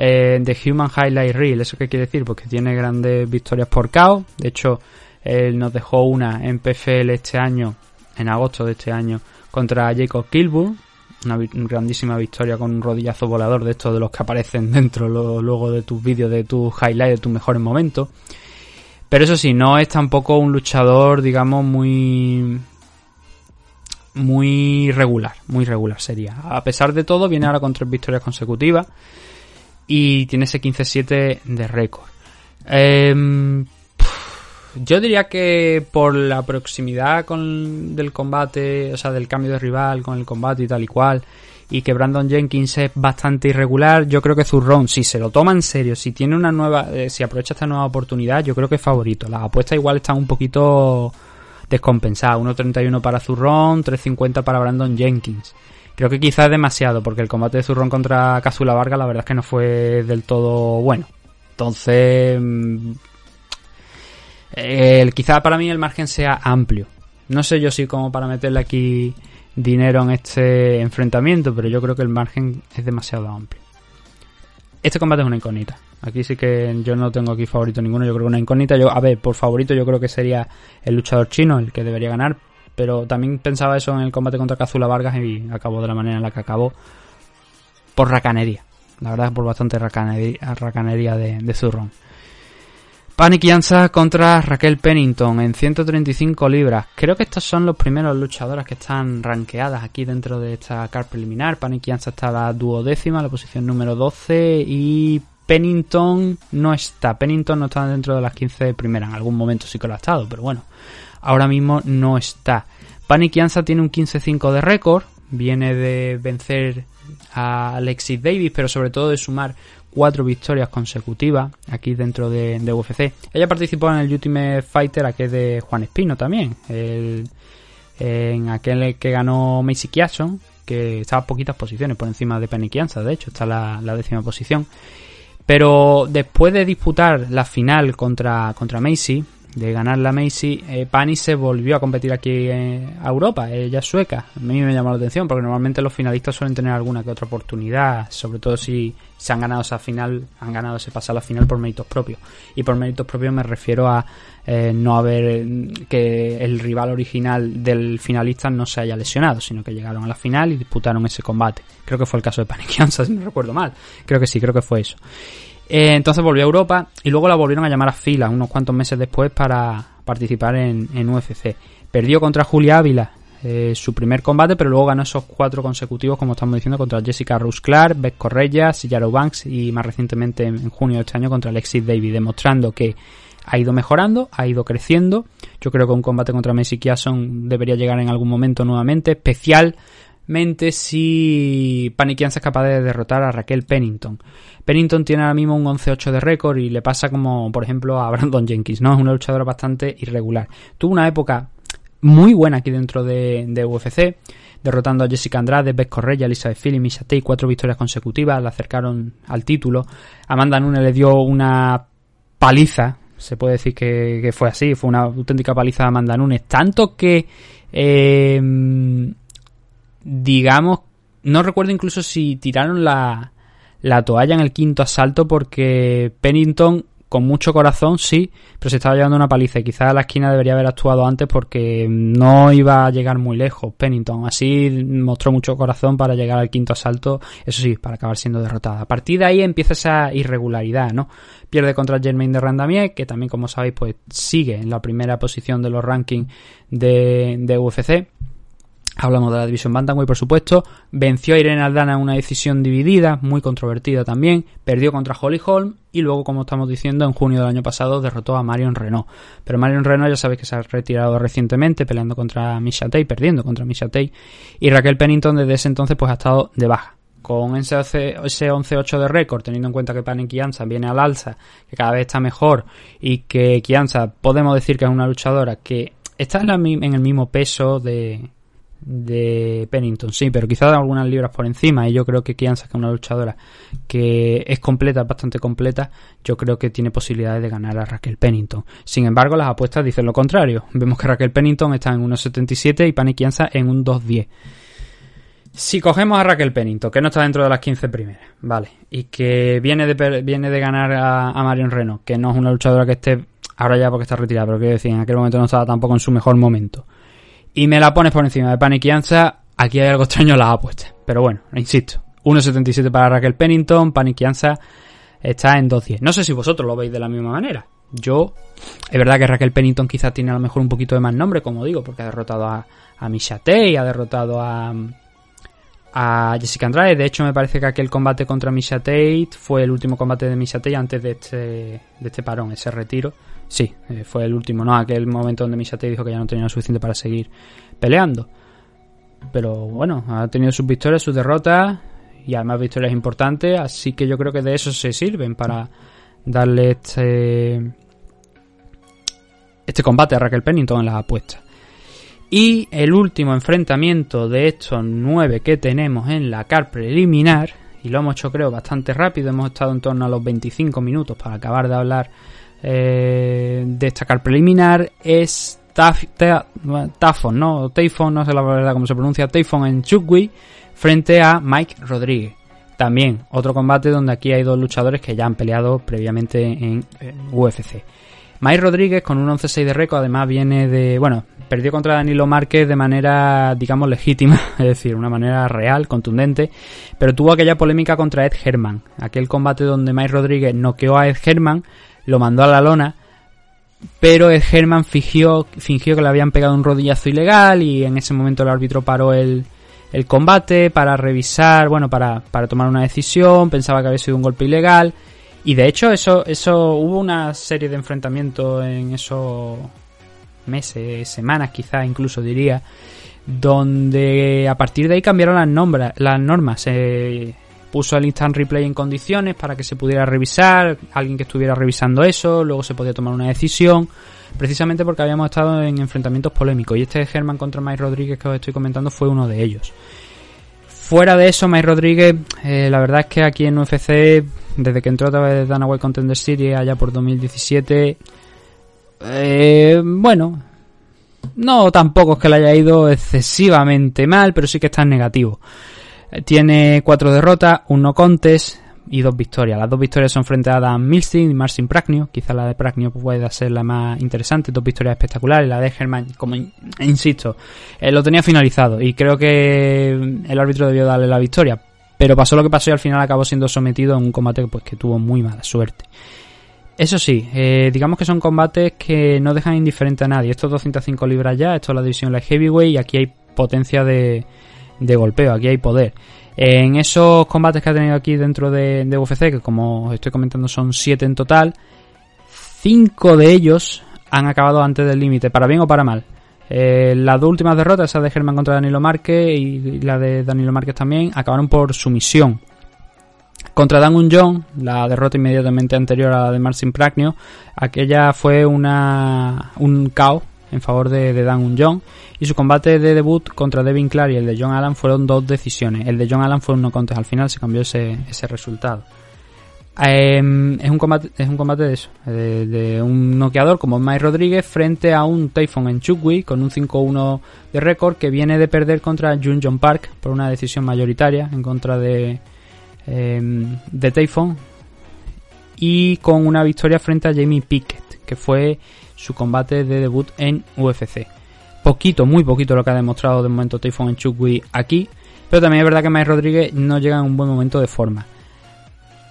eh, The Human Highlight Reel. ¿Eso qué quiere decir? Porque tiene grandes victorias por KO. De hecho, él nos dejó una en PFL este año, en agosto de este año, contra Jacob Kilburn. Una grandísima victoria con un rodillazo volador de estos de los que aparecen (laughs) dentro luego de tus vídeos, de tus highlights, de tus mejores momentos. Pero eso sí, no es tampoco un luchador, digamos, muy muy regular, muy regular sería. A pesar de todo, viene ahora con tres victorias consecutivas y tiene ese 15-7 de récord. Em, yo diría que por la proximidad con, del combate, o sea, del cambio de rival con el combate y tal y cual, y que Brandon Jenkins es bastante irregular, yo creo que Zurrón, si se lo toma en serio, si tiene una nueva, eh, si aprovecha esta nueva oportunidad, yo creo que es favorito. Las apuestas igual están un poquito descompensadas. 1.31 para Zurrón, 3.50 para Brandon Jenkins. Creo que quizás es demasiado, porque el combate de Zurrón contra Casula Varga la verdad es que no fue del todo bueno. Entonces, mm, el, quizá para mí el margen sea amplio. No sé yo si como para meterle aquí dinero en este enfrentamiento, pero yo creo que el margen es demasiado amplio. Este combate es una incógnita. Aquí sí que yo no tengo aquí favorito ninguno, yo creo que una incógnita. Yo, a ver, por favorito yo creo que sería el luchador chino el que debería ganar, pero también pensaba eso en el combate contra Cazula Vargas y acabó de la manera en la que acabó. Por racanería. La verdad es por bastante racanería, de, de Zurron. Panic Yanza contra Raquel Pennington en 135 libras. Creo que estos son los primeros luchadoras que están rankeadas aquí dentro de esta car preliminar. Panic Yanza está la duodécima, la posición número 12 y Pennington no está. Pennington no está dentro de las 15 primeras. En algún momento sí que lo ha estado, pero bueno ahora mismo no está. Panic Yanza tiene un 15-5 de récord, viene de vencer a Alexis Davis, pero sobre todo de sumar cuatro victorias consecutivas aquí dentro de, UFC. Ella participó en el Ultimate Fighter, aquel de Juan Espino también, en aquel que ganó Macy Kiason, que estaba a poquitas posiciones por encima de Panic Yanza, de hecho está la, la décima posición. Pero después de disputar la final contra, contra Macy, de ganar la Macy, eh, Pani se volvió a competir aquí a Europa, ella es sueca. A mí me llamó la atención porque normalmente los finalistas suelen tener alguna que otra oportunidad, sobre todo si se han ganado esa final, han ganado ese paso a la final por méritos propios. Y por méritos propios me refiero a eh, no haber que el rival original del finalista no se haya lesionado, sino que llegaron a la final y disputaron ese combate. Creo que fue el caso de Panikianza, (laughs) si no recuerdo mal. Creo que sí, creo que fue eso. Eh, entonces volvió a Europa y luego la volvieron a llamar a fila unos cuantos meses después para participar en, UFC. Perdió contra Julia Ávila eh, su primer combate, pero luego ganó esos cuatro consecutivos, como estamos diciendo, contra Jessica Rose Clark, Beth Correia, Sillaro Banks y más recientemente en, junio de este año contra Alexis Davis, demostrando que ha ido mejorando, ha ido creciendo. Yo creo que un combate contra Messi Kiason debería llegar en algún momento nuevamente, especial mente si Panikianza es capaz de derrotar a Raquel Pennington. Pennington tiene ahora mismo un 11-8 de récord y le pasa como, por ejemplo, a Brandon Jenkins, ¿no? Es una luchadora bastante irregular. Tuvo una época muy buena aquí dentro de, UFC, derrotando a Jessica Andrade, Beth Correia, Elizabeth Philly, Misha Tate, cuatro victorias consecutivas, la acercaron al título. Amanda Nunes le dio una paliza, se puede decir que, fue así, fue una auténtica paliza a Amanda Nunes, tanto que... Eh, digamos, no recuerdo incluso si tiraron la, la toalla en el quinto asalto porque Pennington con mucho corazón, sí, pero se estaba llevando una paliza y quizás la esquina debería haber actuado antes porque no iba a llegar muy lejos Pennington. Así mostró mucho corazón para llegar al quinto asalto, eso sí, para acabar siendo derrotada. A partir de ahí empieza esa irregularidad, ¿no? Pierde contra Germain de Randamier, que también, como sabéis, pues sigue en la primera posición de los rankings de, de UFC Hablamos de la división Bantamweight, por supuesto. Venció a Irene Aldana en una decisión dividida, muy controvertida también. Perdió contra Holly Holm y luego, como estamos diciendo, en junio del año pasado derrotó a Marion Renault. Pero Marion Renault ya sabéis que se ha retirado recientemente peleando contra Misha Tate, perdiendo contra Misha. Y Raquel Pennington desde ese entonces pues ha estado de baja. Con ese 11-8 de récord, teniendo en cuenta que Pani Kianza viene al alza, que cada vez está mejor y que Kianza podemos decir que es una luchadora que está en el mismo peso de, de Pennington, sí, pero quizás algunas libras por encima. Y yo creo que Kianza, que es una luchadora que es completa, bastante completa, yo creo que tiene posibilidades de ganar a Raquel Pennington. Sin embargo, las apuestas dicen lo contrario. Vemos que Raquel Pennington está en 1.77 y Pani Kianza en un 2.10. Si cogemos a Raquel Pennington, que no está dentro de las 15 primeras, vale, y que viene de, viene de ganar a, a Marion Reno, que no es una luchadora que esté, ahora ya porque está retirada, pero quiero decir, en aquel momento no estaba tampoco en su mejor momento y me la pones por encima de Paniquianza, aquí hay algo extraño en las apuestas. Pero bueno, insisto, 1.77 para Raquel Pennington, Paniquianza está en 2.10. No sé si vosotros lo veis de la misma manera. Yo, es verdad que Raquel Pennington quizás tiene a lo mejor un poquito de más nombre, como digo, porque ha derrotado a, a Misha y ha derrotado a, a Jessica Andrade. De hecho, me parece que aquel combate contra Misha Tate fue el último combate de Misha Tate antes de este, de este parón, ese retiro. Sí, eh, fue el último, ¿no? Aquel momento donde Misha Tate dijo que ya no tenía lo suficiente para seguir peleando. Pero bueno, ha tenido sus victorias, sus derrotas y además victorias importantes, así que yo creo que de eso se sirven para darle este este combate a Raquel Pennington en las apuestas. Y el último enfrentamiento de estos nueve que tenemos en la car preliminar, y lo hemos hecho creo bastante rápido, hemos estado en torno a los 25 minutos para acabar de hablar eh, de esta car preliminar, es Tafon, ¿no? Tafon, no sé la verdad cómo se pronuncia, Tafon en Chukwi frente a Mike Rodríguez. También otro combate donde aquí hay dos luchadores que ya han peleado previamente en, UFC. Mike Rodríguez con un 11-6 de récord además viene de, bueno, perdió contra Danilo Márquez de manera, digamos, legítima, (laughs) es decir, una manera real, contundente, pero tuvo aquella polémica contra Ed Herman, aquel combate donde Mike Rodríguez noqueó a Ed Herman, lo mandó a la lona, pero Ed Herman fingió, fingió que le habían pegado un rodillazo ilegal y en ese momento el árbitro paró el, el combate para revisar, bueno, para, para tomar una decisión, pensaba que había sido un golpe ilegal. Y de hecho, eso, eso hubo una serie de enfrentamientos en esos meses, semanas quizás incluso diría, donde a partir de ahí cambiaron las, nombras, las normas. Se puso el instant replay en condiciones para que se pudiera revisar, alguien que estuviera revisando eso, luego se podía tomar una decisión, precisamente porque habíamos estado en enfrentamientos polémicos y este German contra Mike Rodríguez que os estoy comentando fue uno de ellos. Fuera de eso, Mike Rodríguez, eh, la verdad es que aquí en UFC, desde que entró a través de Dana White Contender Series allá por 2017, eh, bueno, no tampoco es que le haya ido excesivamente mal, pero sí que está en negativo. Tiene cuatro derrotas, un no contest y dos victorias. Las dos victorias son frente a Adam Milstein y Marcin Pragnio. Quizá la de Pragnio pueda ser la más interesante. Dos victorias espectaculares. La de Germán, como insisto, eh, lo tenía finalizado y creo que el árbitro debió darle la victoria. Pero pasó lo que pasó y al final acabó siendo sometido en un combate pues, que tuvo muy mala suerte. Eso sí, eh, digamos que son combates que no dejan indiferente a nadie. Esto es 205 libras ya, esto es la división light heavyweight y aquí hay potencia de, de golpeo, aquí hay poder. En esos combates que ha tenido aquí dentro de, UFC, que como os estoy comentando son 7 en total, 5 de ellos han acabado antes del límite, para bien o para mal. Eh, las dos últimas derrotas, esa de Germán contra Danilo Márquez y la de Danilo Márquez también, acabaron por sumisión. Contra Dan Unjon, la derrota inmediatamente anterior a la de Marcin Pragnio, aquella fue una, un caos en favor de, de Dan Unjon y su combate de debut contra Devin Clark y el de John Allen fueron dos decisiones. El de John Allen fue un no contest, al final se cambió ese, ese resultado. Em, es un combate es un combate de eso, de, un noqueador como Mike Rodríguez frente a un Typhon en Chukwi con un 5-1 de récord que viene de perder contra Jun John Park por una decisión mayoritaria en contra de, eh, de Typhon y con una victoria frente a Jamie Pickett, que fue su combate de debut en UFC. Poquito, muy poquito lo que ha demostrado de momento Typhoon Chukwi aquí, pero también es verdad que Mike Rodríguez no llega en un buen momento de forma.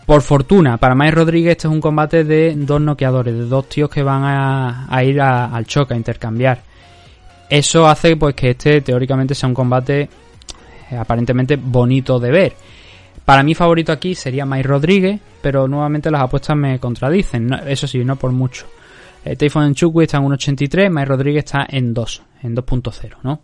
Por fortuna, para Mike Rodríguez este es un combate de dos noqueadores, de dos tíos que van a, ir al choque, a intercambiar. Eso hace pues que este teóricamente sea un combate eh, aparentemente bonito de ver. Para mí favorito aquí sería Mike Rodríguez, pero nuevamente las apuestas me contradicen, eso sí, no por mucho. Eh, Typhon Chukwi está en 1.83, Mike Rodríguez está en 2, en 2.0, ¿no?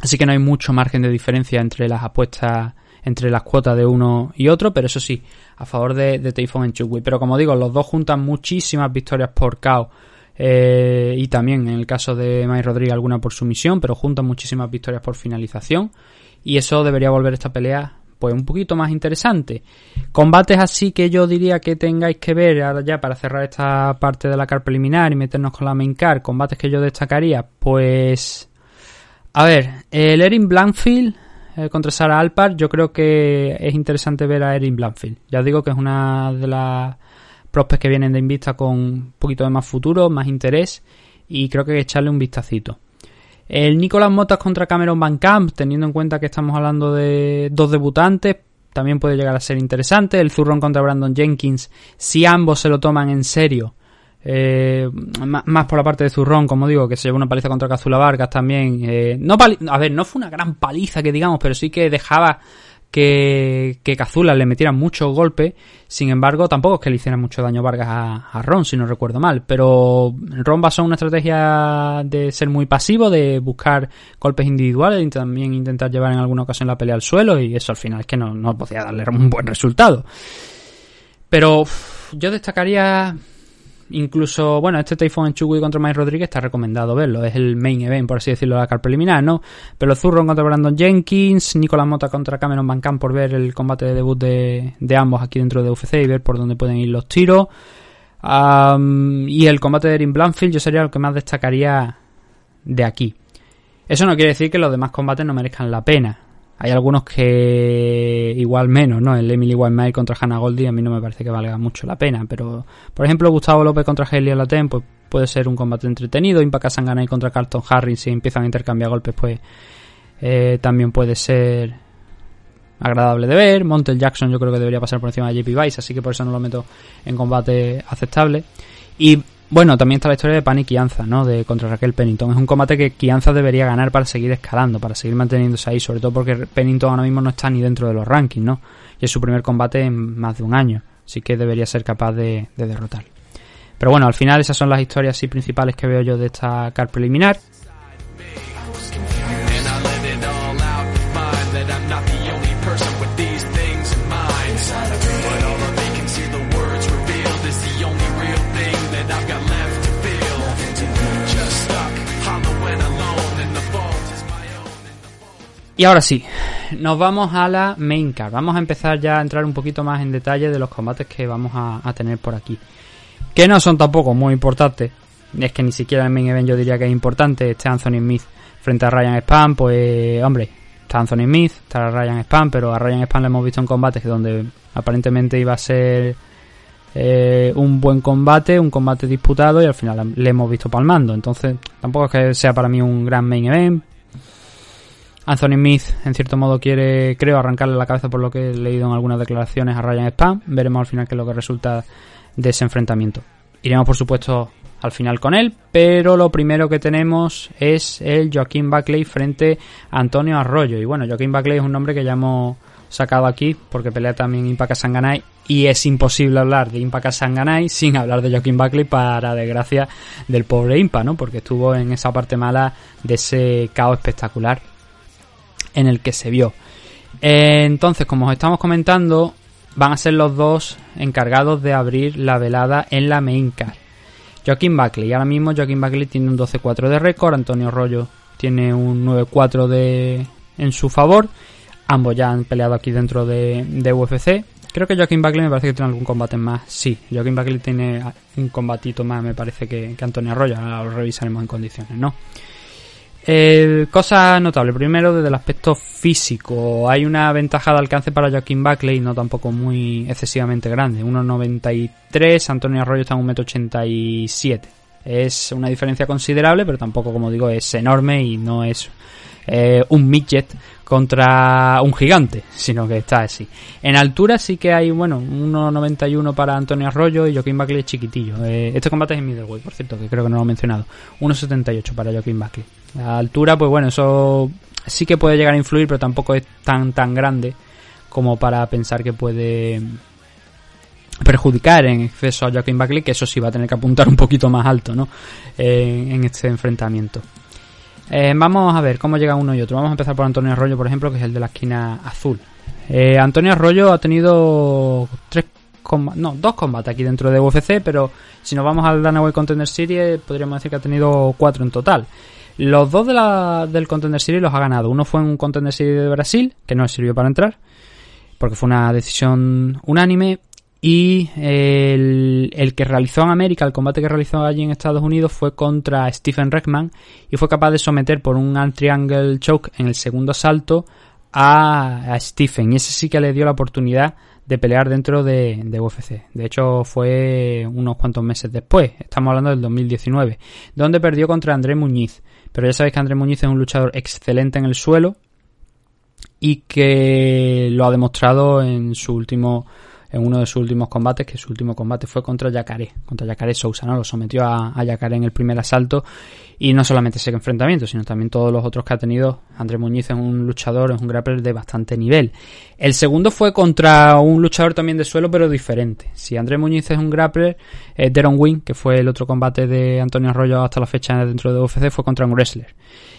Así que no hay mucho margen de diferencia entre las apuestas entre las cuotas de uno y otro, pero eso sí, a favor de, de Typhon Chukwi. Pero como digo, los dos juntan muchísimas victorias por KO. Eh, y también en el caso de Mike Rodríguez alguna por sumisión, pero juntan muchísimas victorias por finalización. Y eso debería volver esta pelea pues un poquito más interesante. Combates así que yo diría que tengáis que ver ahora ya para cerrar esta parte de la car preliminar y meternos con la main car. Combates que yo destacaría, pues a ver, el Erin Blankfield eh, contra Sara Alpar, yo creo que es interesante ver a Erin Blanfield. Ya os digo que es una de las prospects que vienen de Invista con un poquito de más futuro, más interés y creo que hay que echarle un vistacito. El Nicolas Motas contra Cameron Van Camp, teniendo en cuenta que estamos hablando de dos debutantes, también puede llegar a ser interesante. El Zurron contra Brandon Jenkins, si ambos se lo toman en serio, eh, más por la parte de Zurrón, como digo, que se llevó una paliza contra Cazula Vargas también. Eh, no a ver, no fue una gran paliza que digamos, pero sí que dejaba que, que Cazula le metiera muchos golpes. Sin embargo, tampoco es que le hiciera mucho daño Vargas a, Ron, si no recuerdo mal. Pero Ron basó una estrategia de ser muy pasivo, de buscar golpes individuales y también intentar llevar en alguna ocasión la pelea al suelo. Y eso al final es que no, no podía darle un buen resultado. Pero yo destacaría Incluso, bueno, este Typhoon Chugui contra Mike Rodríguez está recomendado verlo. Es el main event, por así decirlo, de la car preliminar, ¿no? Pero Zurron contra Brandon Jenkins, Nicolás Mota contra Cameron Van Camp por ver el combate de debut de, de ambos aquí dentro de UFC y ver por dónde pueden ir los tiros. y el combate de Erin Blanfield yo sería el que más destacaría de aquí. Eso no quiere decir que los demás combates no merezcan la pena. Hay algunos que igual menos, ¿no? El Emily White contra Hannah Goldie a mí no me parece que valga mucho la pena, pero por ejemplo Gustavo López contra Helio Laten pues puede ser un combate entretenido, Impact Sanganay contra Carlton Harris si empiezan a intercambiar golpes pues eh, también puede ser agradable de ver, Montel Jackson yo creo que debería pasar por encima de JP Vice, así que por eso no lo meto en combate aceptable. Y bueno, también está la historia de Pan y Kianza, ¿no? De contra Raquel Pennington. Es un combate que Kianza debería ganar para seguir escalando, para seguir manteniéndose ahí, sobre todo porque Pennington ahora mismo no está ni dentro de los rankings, ¿no? Y es su primer combate en más de un año, así que debería ser capaz de, de derrotar. Pero bueno, al final esas son las historias principales que veo yo de esta car preliminar. Y ahora sí, nos vamos a la main card. Vamos a empezar ya a entrar un poquito más en detalle de los combates que vamos a, tener por aquí. Que no son tampoco muy importantes. Es que ni siquiera el main event yo diría que es importante. Este Anthony Smith frente a Ryan Spam, pues hombre, está Anthony Smith, está Ryan Spam, pero a Ryan Spam le hemos visto en combates donde aparentemente iba a ser eh, un buen combate, un combate disputado y al final le hemos visto palmando. Entonces tampoco es que sea para mí un gran main event Anthony Smith, en cierto modo, quiere, creo, arrancarle la cabeza por lo que he leído en algunas declaraciones a Ryan Spam. Veremos al final qué es lo que resulta de ese enfrentamiento. Iremos, por supuesto, al final con él, pero lo primero que tenemos es el Joaquín Buckley frente a Antonio Arroyo. Y bueno, Joaquín Buckley es un nombre que ya hemos sacado aquí porque pelea también Impaka Sanganay y es imposible hablar de Impaka Sanganay sin hablar de Joaquín Buckley para desgracia del pobre Impa, ¿no? Porque estuvo en esa parte mala de ese caos espectacular en el que se vio. Eh, entonces, como os estamos comentando, van a ser los dos encargados de abrir la velada en la main car. Joaquín Buckley, ahora mismo Joaquín Buckley tiene un 12-4 de récord, Antonio Rollo tiene un 9-4 de en su favor. Ambos ya han peleado aquí dentro de, de UFC. Creo que Joaquín Buckley me parece que tiene algún combate más. Sí, Joaquín Buckley tiene un combatito más, me parece que, que Antonio Arroyo. Ahora lo revisaremos en condiciones, ¿no? Eh, cosa notable, primero desde el aspecto físico, hay una ventaja de alcance para Joaquín Buckley, no tampoco muy excesivamente grande, 1,93, Antonio Arroyo está en 1,87m. Es una diferencia considerable, pero tampoco, como digo, es enorme y no es eh, un midget contra un gigante, sino que está así. En altura sí que hay, bueno, 1.91 para Antonio Arroyo y Joaquín Buckley es chiquitillo. Eh, este combate es en middleweight, por cierto, que creo que no lo he mencionado. 1.78 para Joaquín Buckley. La altura, pues bueno, eso sí que puede llegar a influir, pero tampoco es tan tan grande como para pensar que puede perjudicar en exceso a Joaquín Buckley, que eso sí va a tener que apuntar un poquito más alto, ¿no? Eh, en este enfrentamiento. Eh, vamos a ver cómo llega uno y otro. Vamos a empezar por Antonio Arroyo, por ejemplo, que es el de la esquina azul. Eh, Antonio Arroyo ha tenido tres no, dos combates aquí dentro de UFC, pero si nos vamos al Danaway Contender Series, podríamos decir que ha tenido cuatro en total. Los dos de la, del Contender Series los ha ganado. Uno fue un Contender Series de Brasil, que no sirvió para entrar, porque fue una decisión unánime. Y el, que realizó en América, el combate que realizó allí en Estados Unidos fue contra Stephen Reckman y fue capaz de someter por un triangle choke en el segundo asalto a, a, Stephen. Y ese sí que le dio la oportunidad de pelear dentro de, de, UFC. De hecho, fue unos cuantos meses después. Estamos hablando del 2019. Donde perdió contra André Muñiz. Pero ya sabéis que André Muñiz es un luchador excelente en el suelo y que lo ha demostrado en su último en uno de sus últimos combates, que su último combate fue contra Yacaré, contra Yacaré Sousa, ¿no? Lo sometió a, a Yacaré en el primer asalto y no solamente ese enfrentamiento, sino también todos los otros que ha tenido. André Muñiz es un luchador, es un grappler de bastante nivel. El segundo fue contra un luchador también de suelo, pero diferente. Si André Muñiz es un grappler, eh, Deron Wing, que fue el otro combate de Antonio Arroyo hasta la fecha dentro de UFC, fue contra un wrestler.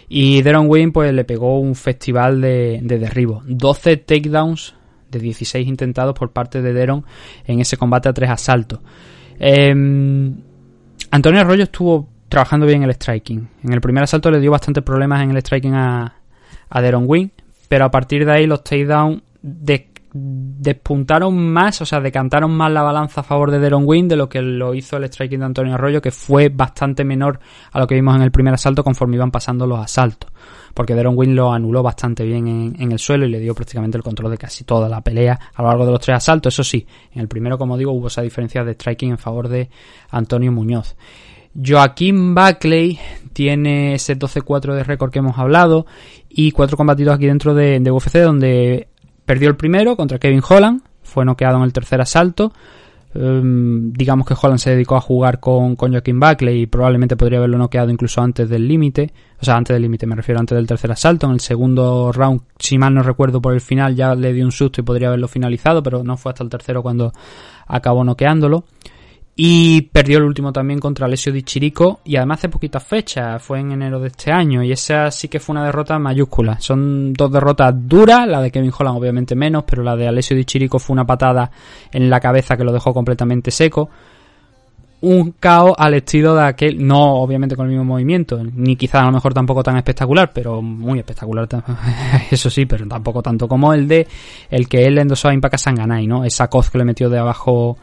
Y Deron Wing pues le pegó un festival de, de derribo. 12 takedowns de 16 intentados por parte de Deron en ese combate a tres asaltos. Em, Antonio Arroyo estuvo trabajando bien el striking. En el primer asalto le dio bastantes problemas en el striking a, a Deron Wing, pero a partir de ahí los takedowns de, despuntaron más, o sea, decantaron más la balanza a favor de Deron Wing de lo que lo hizo el striking de Antonio Arroyo, que fue bastante menor a lo que vimos en el primer asalto conforme iban pasando los asaltos porque Deron Wing lo anuló bastante bien en, el suelo y le dio prácticamente el control de casi toda la pelea a lo largo de los tres asaltos. Eso sí, en el primero, como digo, hubo esa diferencia de striking en favor de Antonio Muñoz. Joaquín Buckley tiene ese 12-4 de récord que hemos hablado y cuatro combatidos aquí dentro de, UFC donde perdió el primero contra Kevin Holland, fue noqueado en el tercer asalto, Em, digamos que Holland se dedicó a jugar con, con Joaquín Buckley y probablemente podría haberlo noqueado incluso antes del límite, o sea, antes del límite, me refiero antes del tercer asalto. En el segundo round, si mal no recuerdo por el final, ya le dio un susto y podría haberlo finalizado, pero no fue hasta el tercero cuando acabó noqueándolo. Y perdió el último también contra Alessio Di Chirico y además hace poquitas fechas, fue en enero de este año y esa sí que fue una derrota mayúscula. Son dos derrotas duras, la de Kevin Holland obviamente menos, pero la de Alessio Di Chirico fue una patada en la cabeza que lo dejó completamente seco. Un caos al estilo de aquel, no obviamente con el mismo movimiento, ni quizás a lo mejor tampoco tan espectacular, pero muy espectacular, (laughs) eso sí, pero tampoco tanto como el de el que él endosó a Impaka Sanganay, ¿no? Esa coz que le metió de abajo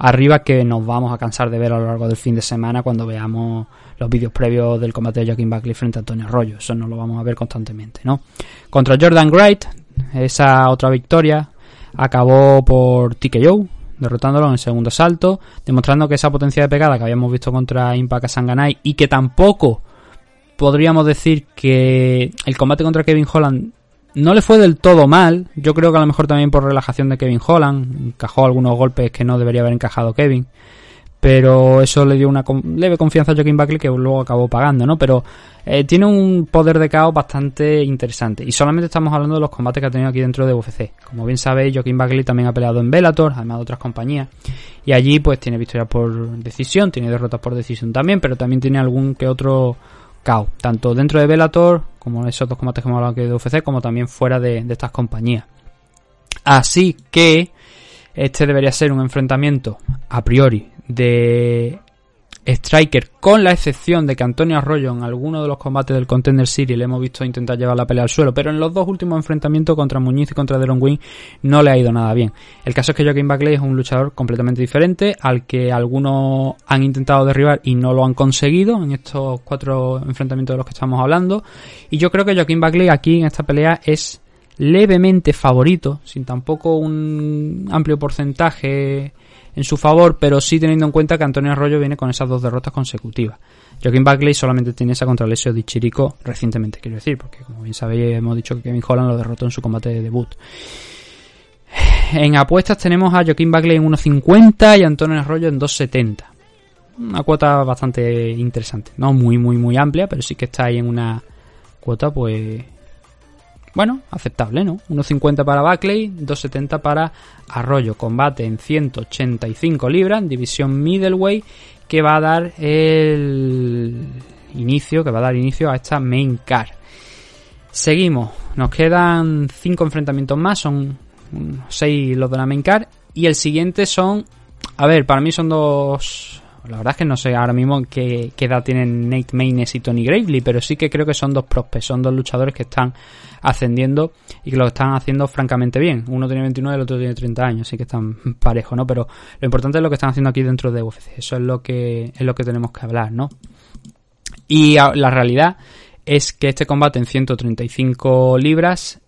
arriba que nos vamos a cansar de ver a lo largo del fin de semana cuando veamos los vídeos previos del combate de Joaquín Buckley frente a Antonio Arroyo. Eso no lo vamos a ver constantemente, ¿no? Contra Jordan Wright, esa otra victoria acabó por TKO, derrotándolo en el segundo asalto, demostrando que esa potencia de pegada que habíamos visto contra Impact Sanganay y que tampoco podríamos decir que el combate contra Kevin Holland no le fue del todo mal. Yo creo que a lo mejor también por relajación de Kevin Holland. Encajó algunos golpes que no debería haber encajado Kevin. Pero eso le dio una leve confianza a Joaquín Buckley que luego acabó pagando, ¿no? Pero eh, tiene un poder de caos bastante interesante. Y solamente estamos hablando de los combates que ha tenido aquí dentro de UFC. Como bien sabéis, Joaquín Buckley también ha peleado en Bellator, además de otras compañías. Y allí pues tiene victorias por decisión, tiene derrotas por decisión también, pero también tiene algún que otro caos. Tanto dentro de Bellator como esos dos combates que hemos hablado de UFC, como también fuera de, estas compañías. Así que este debería ser un enfrentamiento a priori de striker, con la excepción de que Antonio Arroyo en alguno de los combates del Contender Series le hemos visto intentar llevar la pelea al suelo, pero en los dos últimos enfrentamientos contra Muñiz y contra Deron Wing no le ha ido nada bien. El caso es que Joaquín Buckley es un luchador completamente diferente, al que algunos han intentado derribar y no lo han conseguido en estos cuatro enfrentamientos de los que estamos hablando, y yo creo que Joaquín Buckley aquí en esta pelea es levemente favorito, sin tampoco un amplio porcentaje en su favor, pero sí teniendo en cuenta que Antonio Arroyo viene con esas dos derrotas consecutivas. Joaquín Buckley solamente tiene esa contra Lesio Di Chirico recientemente, quiero decir, porque como bien sabéis hemos dicho que Kevin Holland lo derrotó en su combate de debut. En apuestas tenemos a Joaquín Buckley en 1.50 y Antonio Arroyo en 2.70. Una cuota bastante interesante, no muy muy muy amplia, pero sí que está ahí en una cuota pues bueno, aceptable, ¿no? 1.50 para Buckley, 2.70 para Arroyo. Combate en 185 libras, división middleweight, que va a dar el inicio, que va a dar inicio a esta main car. Seguimos, nos quedan 5 enfrentamientos más, son 6 los de la main car, y el siguiente son, a ver, para mí son dos la verdad es que no sé ahora mismo qué, edad tienen Nate Maynes y Tony Gravely, pero sí que creo que son dos prospects, son dos luchadores que están ascendiendo y que lo están haciendo francamente bien. Uno tiene 29 y el otro tiene 30 años, así que están (laughs) parejos, ¿no? Pero lo importante es lo que están haciendo aquí dentro de UFC. Eso es lo que es lo que tenemos que hablar, ¿no? Y la realidad es que este combate en 135 libras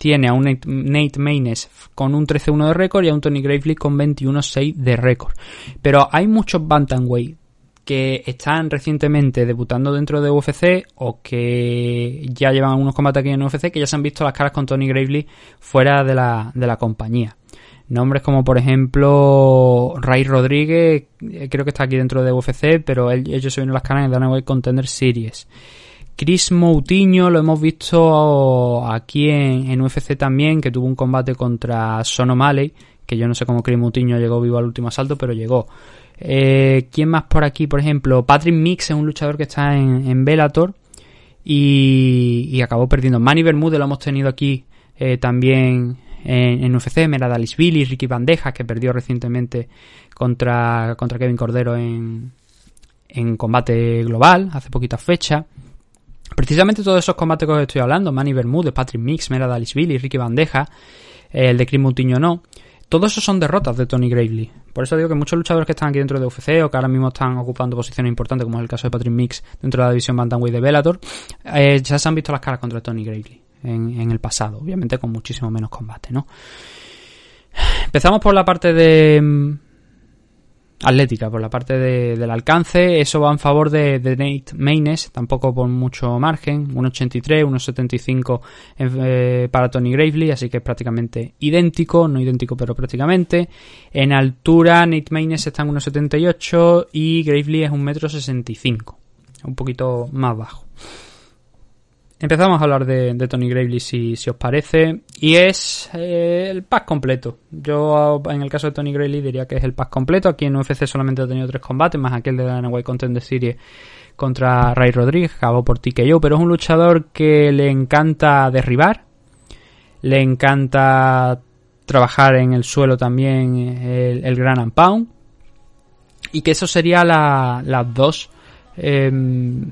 tiene a un Nate Maynes con un 13-1 de récord y a un Tony Gravely con 21-6 de récord. Pero hay muchos Bantamweight que están recientemente debutando dentro de UFC o que ya llevan algunos combates aquí en UFC que ya se han visto las caras con Tony Gravely fuera de la, de la compañía. Nombres como por ejemplo Ray Rodríguez, eh, creo que está aquí dentro de UFC, pero ellos se vienen las caras en Dana White Contender Series. Chris Moutinho lo hemos visto aquí en, UFC también, que tuvo un combate contra Son O'Malley, que yo no sé cómo Chris Moutinho llegó vivo al último asalto, pero llegó. Eh, ¿Quién más por aquí? Por ejemplo, Patrick Mix es un luchador que está en, en Bellator y, acabó perdiendo. Manny Bermúdez lo hemos tenido aquí eh, también en, en UFC, Meradalis Billy, Ricky Bandeja, que perdió recientemente contra, contra Kevin Cordero en, en combate global, hace poquita fecha. Precisamente todos esos combates que os estoy hablando, Manny Bermúdez, Patrick Mix, Mera Billy, Ricky Bandeja, el de Chris Moutinho no, todos esos son derrotas de Tony Gravely. Por eso digo que muchos luchadores que están aquí dentro de UFC o que ahora mismo están ocupando posiciones importantes, como es el caso de Patrick Mix dentro de la división Bantamweight de Bellator, eh, ya se han visto las caras contra Tony Gravely en, en el pasado, obviamente con muchísimo menos combate, ¿no? Empezamos por la parte de atlética por la parte del alcance. Eso va en favor de, Nate Maynes, tampoco por mucho margen. 1.83, 1.75 eh, para Tony Gravely, así que es prácticamente idéntico, no idéntico pero prácticamente. En altura Nate Maynes está en 1.78 y Gravely es 1.65 un poquito más bajo. Empezamos a hablar de, Tony Gravely si, os parece. Y es eh, el pack completo. Yo en el caso de Tony Gravely diría que es el pack completo. Aquí en UFC solamente ha tenido tres combates, más aquel de la Content de Serie contra Ray Rodríguez, acabó por TKO, pero es un luchador que le encanta derribar, le encanta trabajar en el suelo también el, Gran and Pound, y que eso sería las dos em,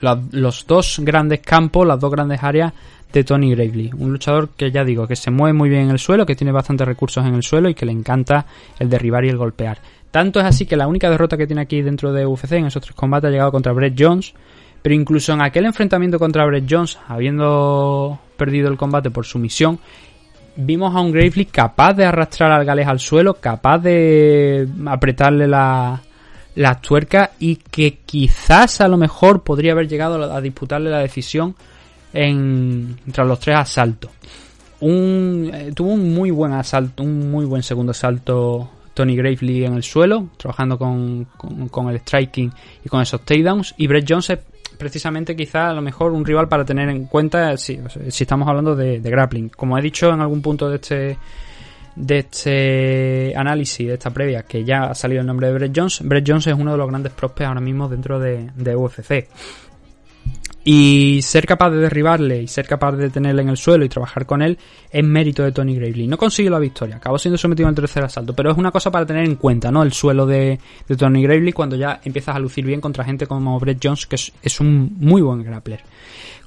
los dos grandes campos, las dos grandes áreas de Tony Gravely. Un luchador que ya digo, que se mueve muy bien en el suelo, que tiene bastantes recursos en el suelo y que le encanta el derribar y el golpear. Tanto es así que la única derrota que tiene aquí dentro de UFC en esos tres combates ha llegado contra Brett Jones. Pero incluso en aquel enfrentamiento contra Brett Jones, habiendo perdido el combate por sumisión, vimos a un Gravely capaz de arrastrar al Gales al suelo, capaz de apretarle la, las tuercas y que quizás a lo mejor podría haber llegado a disputarle la decisión en, tras los tres asaltos. Un, eh, tuvo un muy buen asalto, un muy buen segundo asalto Tony Gravely en el suelo, trabajando con, con, el striking y con esos takedowns. Y Brett Jones es precisamente quizá a lo mejor un rival para tener en cuenta si, si estamos hablando de, de grappling. Como he dicho en algún punto de este de este análisis, de esta previa, que ya ha salido el nombre de Brett Jones. Brett Jones es uno de los grandes prospects ahora mismo dentro de, UFC. Y ser capaz de derribarle y ser capaz de tenerle en el suelo y trabajar con él es mérito de Tony Gravely. No consiguió la victoria, acabó siendo sometido en el tercer asalto, pero es una cosa para tener en cuenta, ¿no? El suelo de, Tony Gravely cuando ya empiezas a lucir bien contra gente como Brett Jones, que es un muy buen grappler.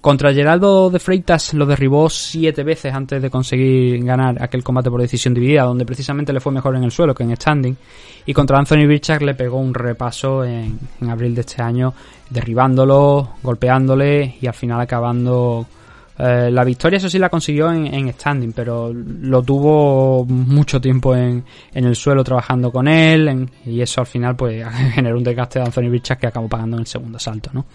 Contra Geraldo de Freitas lo derribó siete veces antes de conseguir ganar aquel combate por decisión dividida, donde precisamente le fue mejor en el suelo que en standing. Y contra Anthony Birchak le pegó un repaso en, abril de este año, derribándolo, golpeándole y al final acabando eh, la victoria, eso sí, la consiguió en, standing, pero lo tuvo mucho tiempo en, el suelo trabajando con él, y eso al final pues (laughs) generó un desgaste de Anthony Birchak que acabó pagando en el segundo asalto, ¿no?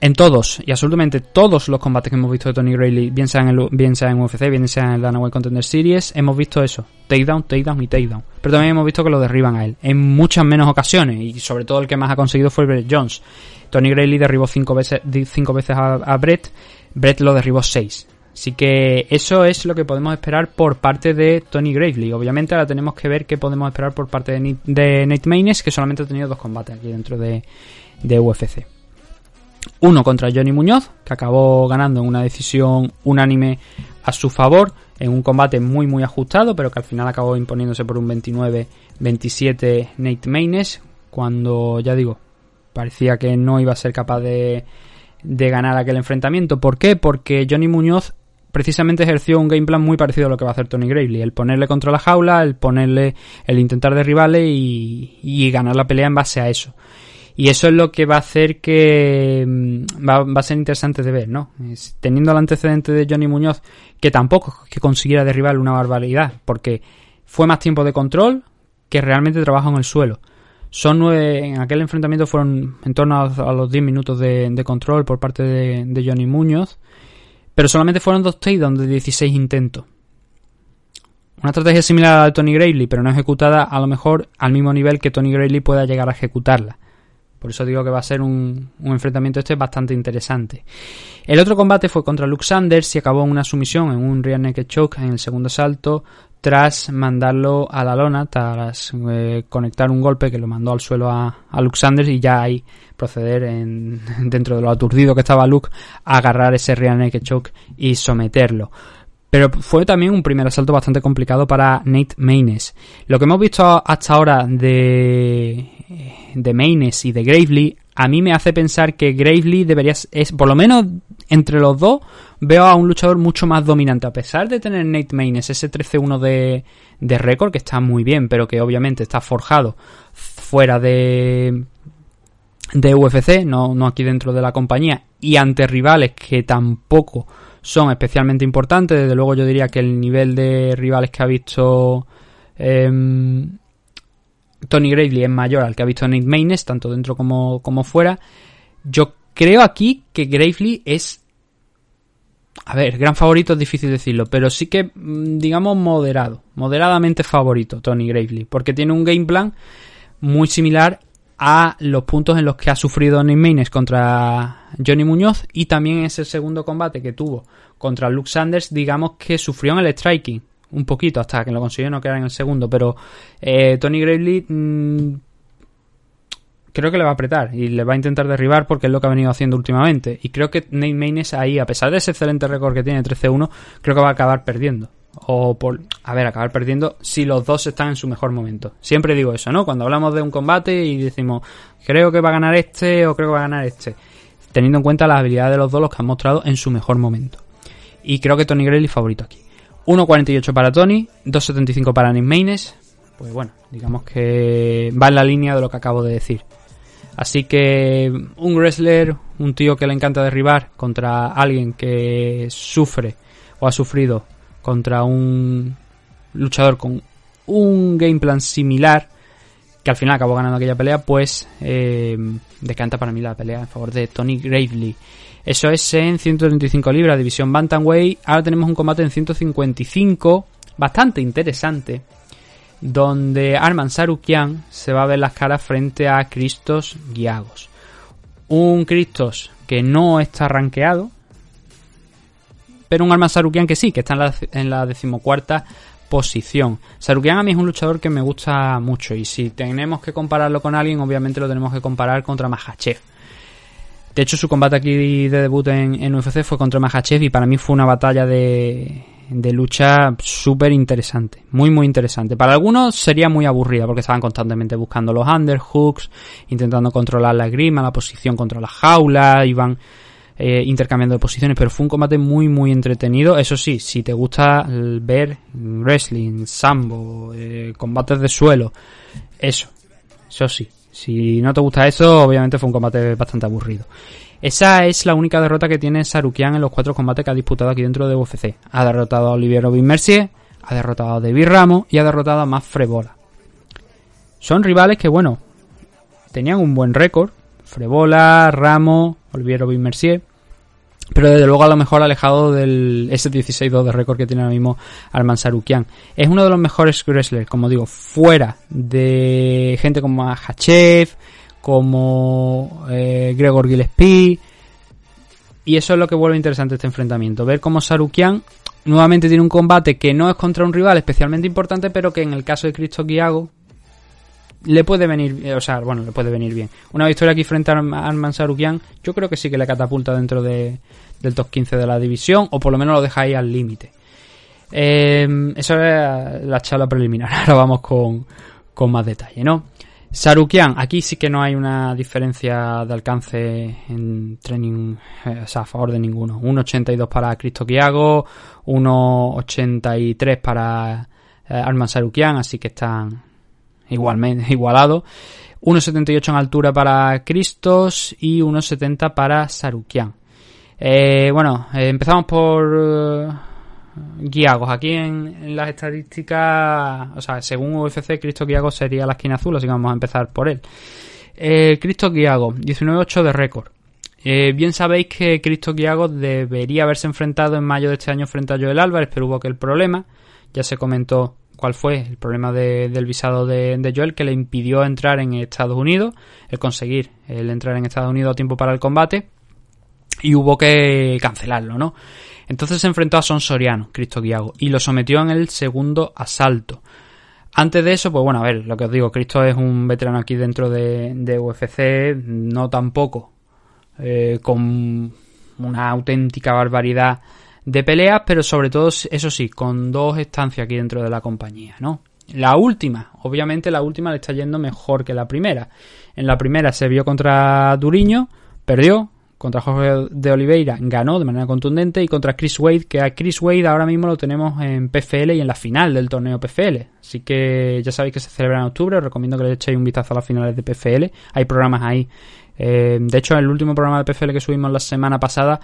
En todos y absolutamente todos los combates que hemos visto de Tony Grayley, bien sea en, bien sea en UFC, bien sea en el Dana White Contender Series, hemos visto eso, takedown, takedown y takedown. Pero también hemos visto que lo derriban a él en muchas menos ocasiones y sobre todo el que más ha conseguido fue Brett Jones. Tony Grayley derribó cinco veces, cinco veces a, Brett, Brett lo derribó seis. Así que eso es lo que podemos esperar por parte de Tony Gravely. Obviamente ahora tenemos que ver qué podemos esperar por parte de, Nate Maynes, que solamente ha tenido dos combates aquí dentro de, de UFC. Uno contra Johnny Muñoz, que acabó ganando en una decisión unánime a su favor, en un combate muy muy ajustado, pero que al final acabó imponiéndose por un 29-27 Nate Maynes, cuando ya digo, parecía que no iba a ser capaz de, de ganar aquel enfrentamiento. ¿Por qué? Porque Johnny Muñoz precisamente ejerció un game plan muy parecido a lo que va a hacer Tony Gravely, el ponerle contra la jaula, el ponerle, el intentar derribarle y, y ganar la pelea en base a eso. Y eso es lo que va a hacer que mm, va, a ser interesante de ver, ¿no? teniendo el antecedente de Johnny Muñoz, que tampoco que consiguiera derribar una barbaridad, porque fue más tiempo de control que realmente trabajo en el suelo. Son nueve, en aquel enfrentamiento fueron en torno a, los 10 minutos de, control por parte de, Johnny Muñoz, pero solamente fueron dos takedowns de 16 intentos. Una estrategia similar a la de Tony Gravely, pero no ejecutada a lo mejor al mismo nivel que Tony Gravely pueda llegar a ejecutarla. Por eso digo que va a ser un, enfrentamiento este bastante interesante. El otro combate fue contra Luke Sanders y acabó en una sumisión, en un rear naked choke en el segundo salto, tras mandarlo a la lona, tras eh, conectar un golpe que lo mandó al suelo a, Luke Sanders y ya ahí proceder en, (laughs) dentro de lo aturdido que estaba Luke a agarrar ese rear naked choke y someterlo. Pero fue también un primer asalto bastante complicado para Nate Maynes. Lo que hemos visto hasta ahora de, de Maynes y de Gravely, a mí me hace pensar que Gravely debería, es, por lo menos entre los dos, veo a un luchador mucho más dominante. A pesar de tener Nate Maynes ese 13-1 de, de récord, que está muy bien, pero que obviamente está forjado fuera de, de UFC, no, no aquí dentro de la compañía, y ante rivales que tampoco son especialmente importantes. Desde luego yo diría que el nivel de rivales que ha visto em, Tony Gravely es mayor al que ha visto Nate Maynes, tanto dentro como, como fuera. Yo creo aquí que Gravely es... A ver, gran favorito es difícil decirlo, pero sí que, mm, digamos, moderado. Moderadamente favorito Tony Gravely, porque tiene un game plan muy similar a los puntos en los que ha sufrido Nick Maynes contra Johnny Muñoz y también ese segundo combate que tuvo contra Luke Sanders, digamos que sufrió en el striking un poquito hasta que lo consiguió no quedar en el segundo, pero eh, Tony Gravely mm, creo que le va a apretar y le va a intentar derribar porque es lo que ha venido haciendo últimamente y creo que Nate Maynes ahí, a pesar de ese excelente récord que tiene 13-1, creo que va a acabar perdiendo o por, a ver, acabar perdiendo si los dos están en su mejor momento. Siempre digo eso, ¿no? Cuando hablamos de un combate y decimos, creo que va a ganar este o creo que va a ganar este, teniendo en cuenta las habilidades de los dos los que han mostrado en su mejor momento. Y creo que Tony Grelly favorito aquí. 1.48 para Tony, 2.75 para Nick Maynes. Pues bueno, digamos que va en la línea de lo que acabo de decir. Así que un wrestler, un tío que le encanta derribar contra alguien que sufre o ha sufrido contra un luchador con un game plan similar, que al final acabó ganando aquella pelea, pues eh, decanta para mí la pelea en favor de Tony Gravely. Eso es en 135 libras, división Bantamweight. Ahora tenemos un combate en 155, bastante interesante, donde Arman Sarukian se va a ver las caras frente a Cristos Giagos. Un Cristos que no está rankeado, pero un arma Sarukian que sí, que está en la, en la decimocuarta posición. Sarukian a mí es un luchador que me gusta mucho y si tenemos que compararlo con alguien, obviamente lo tenemos que comparar contra Mahachev. De hecho, su combate aquí de debut en, UFC fue contra Mahachev y para mí fue una batalla de, de lucha súper interesante, muy muy interesante. Para algunos sería muy aburrida porque estaban constantemente buscando los underhooks, intentando controlar la grima, la posición contra la jaula, iban eh, intercambiando de posiciones, pero fue un combate muy muy entretenido. Eso sí, si te gusta ver wrestling, sambo, eh, combates de suelo, eso, eso sí. Si no te gusta eso, obviamente fue un combate bastante aburrido. Esa es la única derrota que tiene Sarukian en los cuatro combates que ha disputado aquí dentro de UFC. Ha derrotado a Olivier Robin Mercier, ha derrotado a David Ramos y ha derrotado a Matt Frebola. Son rivales que, bueno, tenían un buen récord. Frebola, Ramos, Olivier Robin Mercier. Pero desde luego a lo mejor alejado del S16-2 de récord que tiene ahora mismo Arman Sarukian. Es uno de los mejores wrestlers, como digo, fuera de gente como Hachev, como eh, Gregor Gillespie. Y eso es lo que vuelve interesante este enfrentamiento. Ver cómo Sarukian nuevamente tiene un combate que no es contra un rival especialmente importante, pero que en el caso de Cristo Giago le puede venir, eh, o sea, bueno, le puede venir bien. Una victoria aquí frente a Arman Sarukian, yo creo que sí que le catapulta dentro de, del top 15 de la división, o por lo menos lo deja ahí al límite. Eh, eso es la charla preliminar. (laughs) Ahora vamos con, con más detalle, ¿no? Sarukian, aquí sí que no hay una diferencia de alcance en training, eh, o sea, a favor de ninguno. 1.82 para Cristo Kiago, 1.83 para eh, Arman Sarukian, así que están igualmente (laughs) igualados. 1.78 en altura para Cristos y 1.70 para Sarukian. Eh, bueno, empezamos por Guiagos. Aquí en, las estadísticas, o sea, según UFC, Cristo Guiagos sería la esquina azul, así que vamos a empezar por él. Eh, Cristo Guiago, 19-8 de récord. Eh, bien sabéis que Cristo Guiago debería haberse enfrentado en mayo de este año frente a Joel Álvarez, pero hubo aquel problema. Ya se comentó cuál fue el problema del visado de, de, Joel que le impidió entrar en Estados Unidos, el conseguir el entrar en Estados Unidos a tiempo para el combate y hubo que cancelarlo, ¿no? Entonces se enfrentó a Son Soriano, Cristo Guiago, y lo sometió en el segundo asalto. Antes de eso, pues bueno, a ver, lo que os digo, Cristo es un veterano aquí dentro de, UFC, no tampoco eh, con una auténtica barbaridad de peleas, pero sobre todo, eso sí, con dos estancias aquí dentro de la compañía, ¿no? La última, obviamente la última le está yendo mejor que la primera. En la primera se vio contra Duriño, perdió, contra Jorge de Oliveira ganó de manera contundente y contra Chris Wade, que a Chris Wade ahora mismo lo tenemos en PFL y en la final del torneo PFL. Así que ya sabéis que se celebra en octubre, os recomiendo que le echéis un vistazo a las finales de PFL. Hay programas ahí. Eh, de hecho, el último programa de PFL que subimos la semana pasada,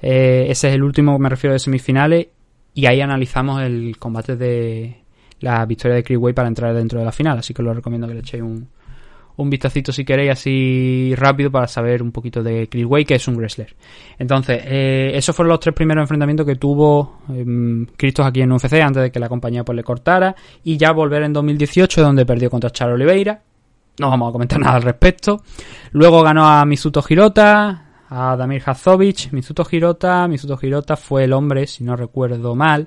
eh, ese es el último, me refiero de semifinales, y ahí analizamos el combate de la victoria de Wade para entrar dentro de la final. Así que os lo recomiendo que le echéis un, un vistacito si queréis así rápido para saber un poquito de Chris Way, que es un wrestler. Entonces, eh, esos fueron los tres primeros enfrentamientos que tuvo eh, Cristos aquí en UFC antes de que la compañía pues le cortara y ya volver en 2018 donde perdió contra Charo Oliveira. No vamos a comentar nada al respecto. Luego ganó a Mizuto Hirota, a Damir Hazovic, Mizuto Hirota, Mizuto Hirota fue el hombre, si no recuerdo mal,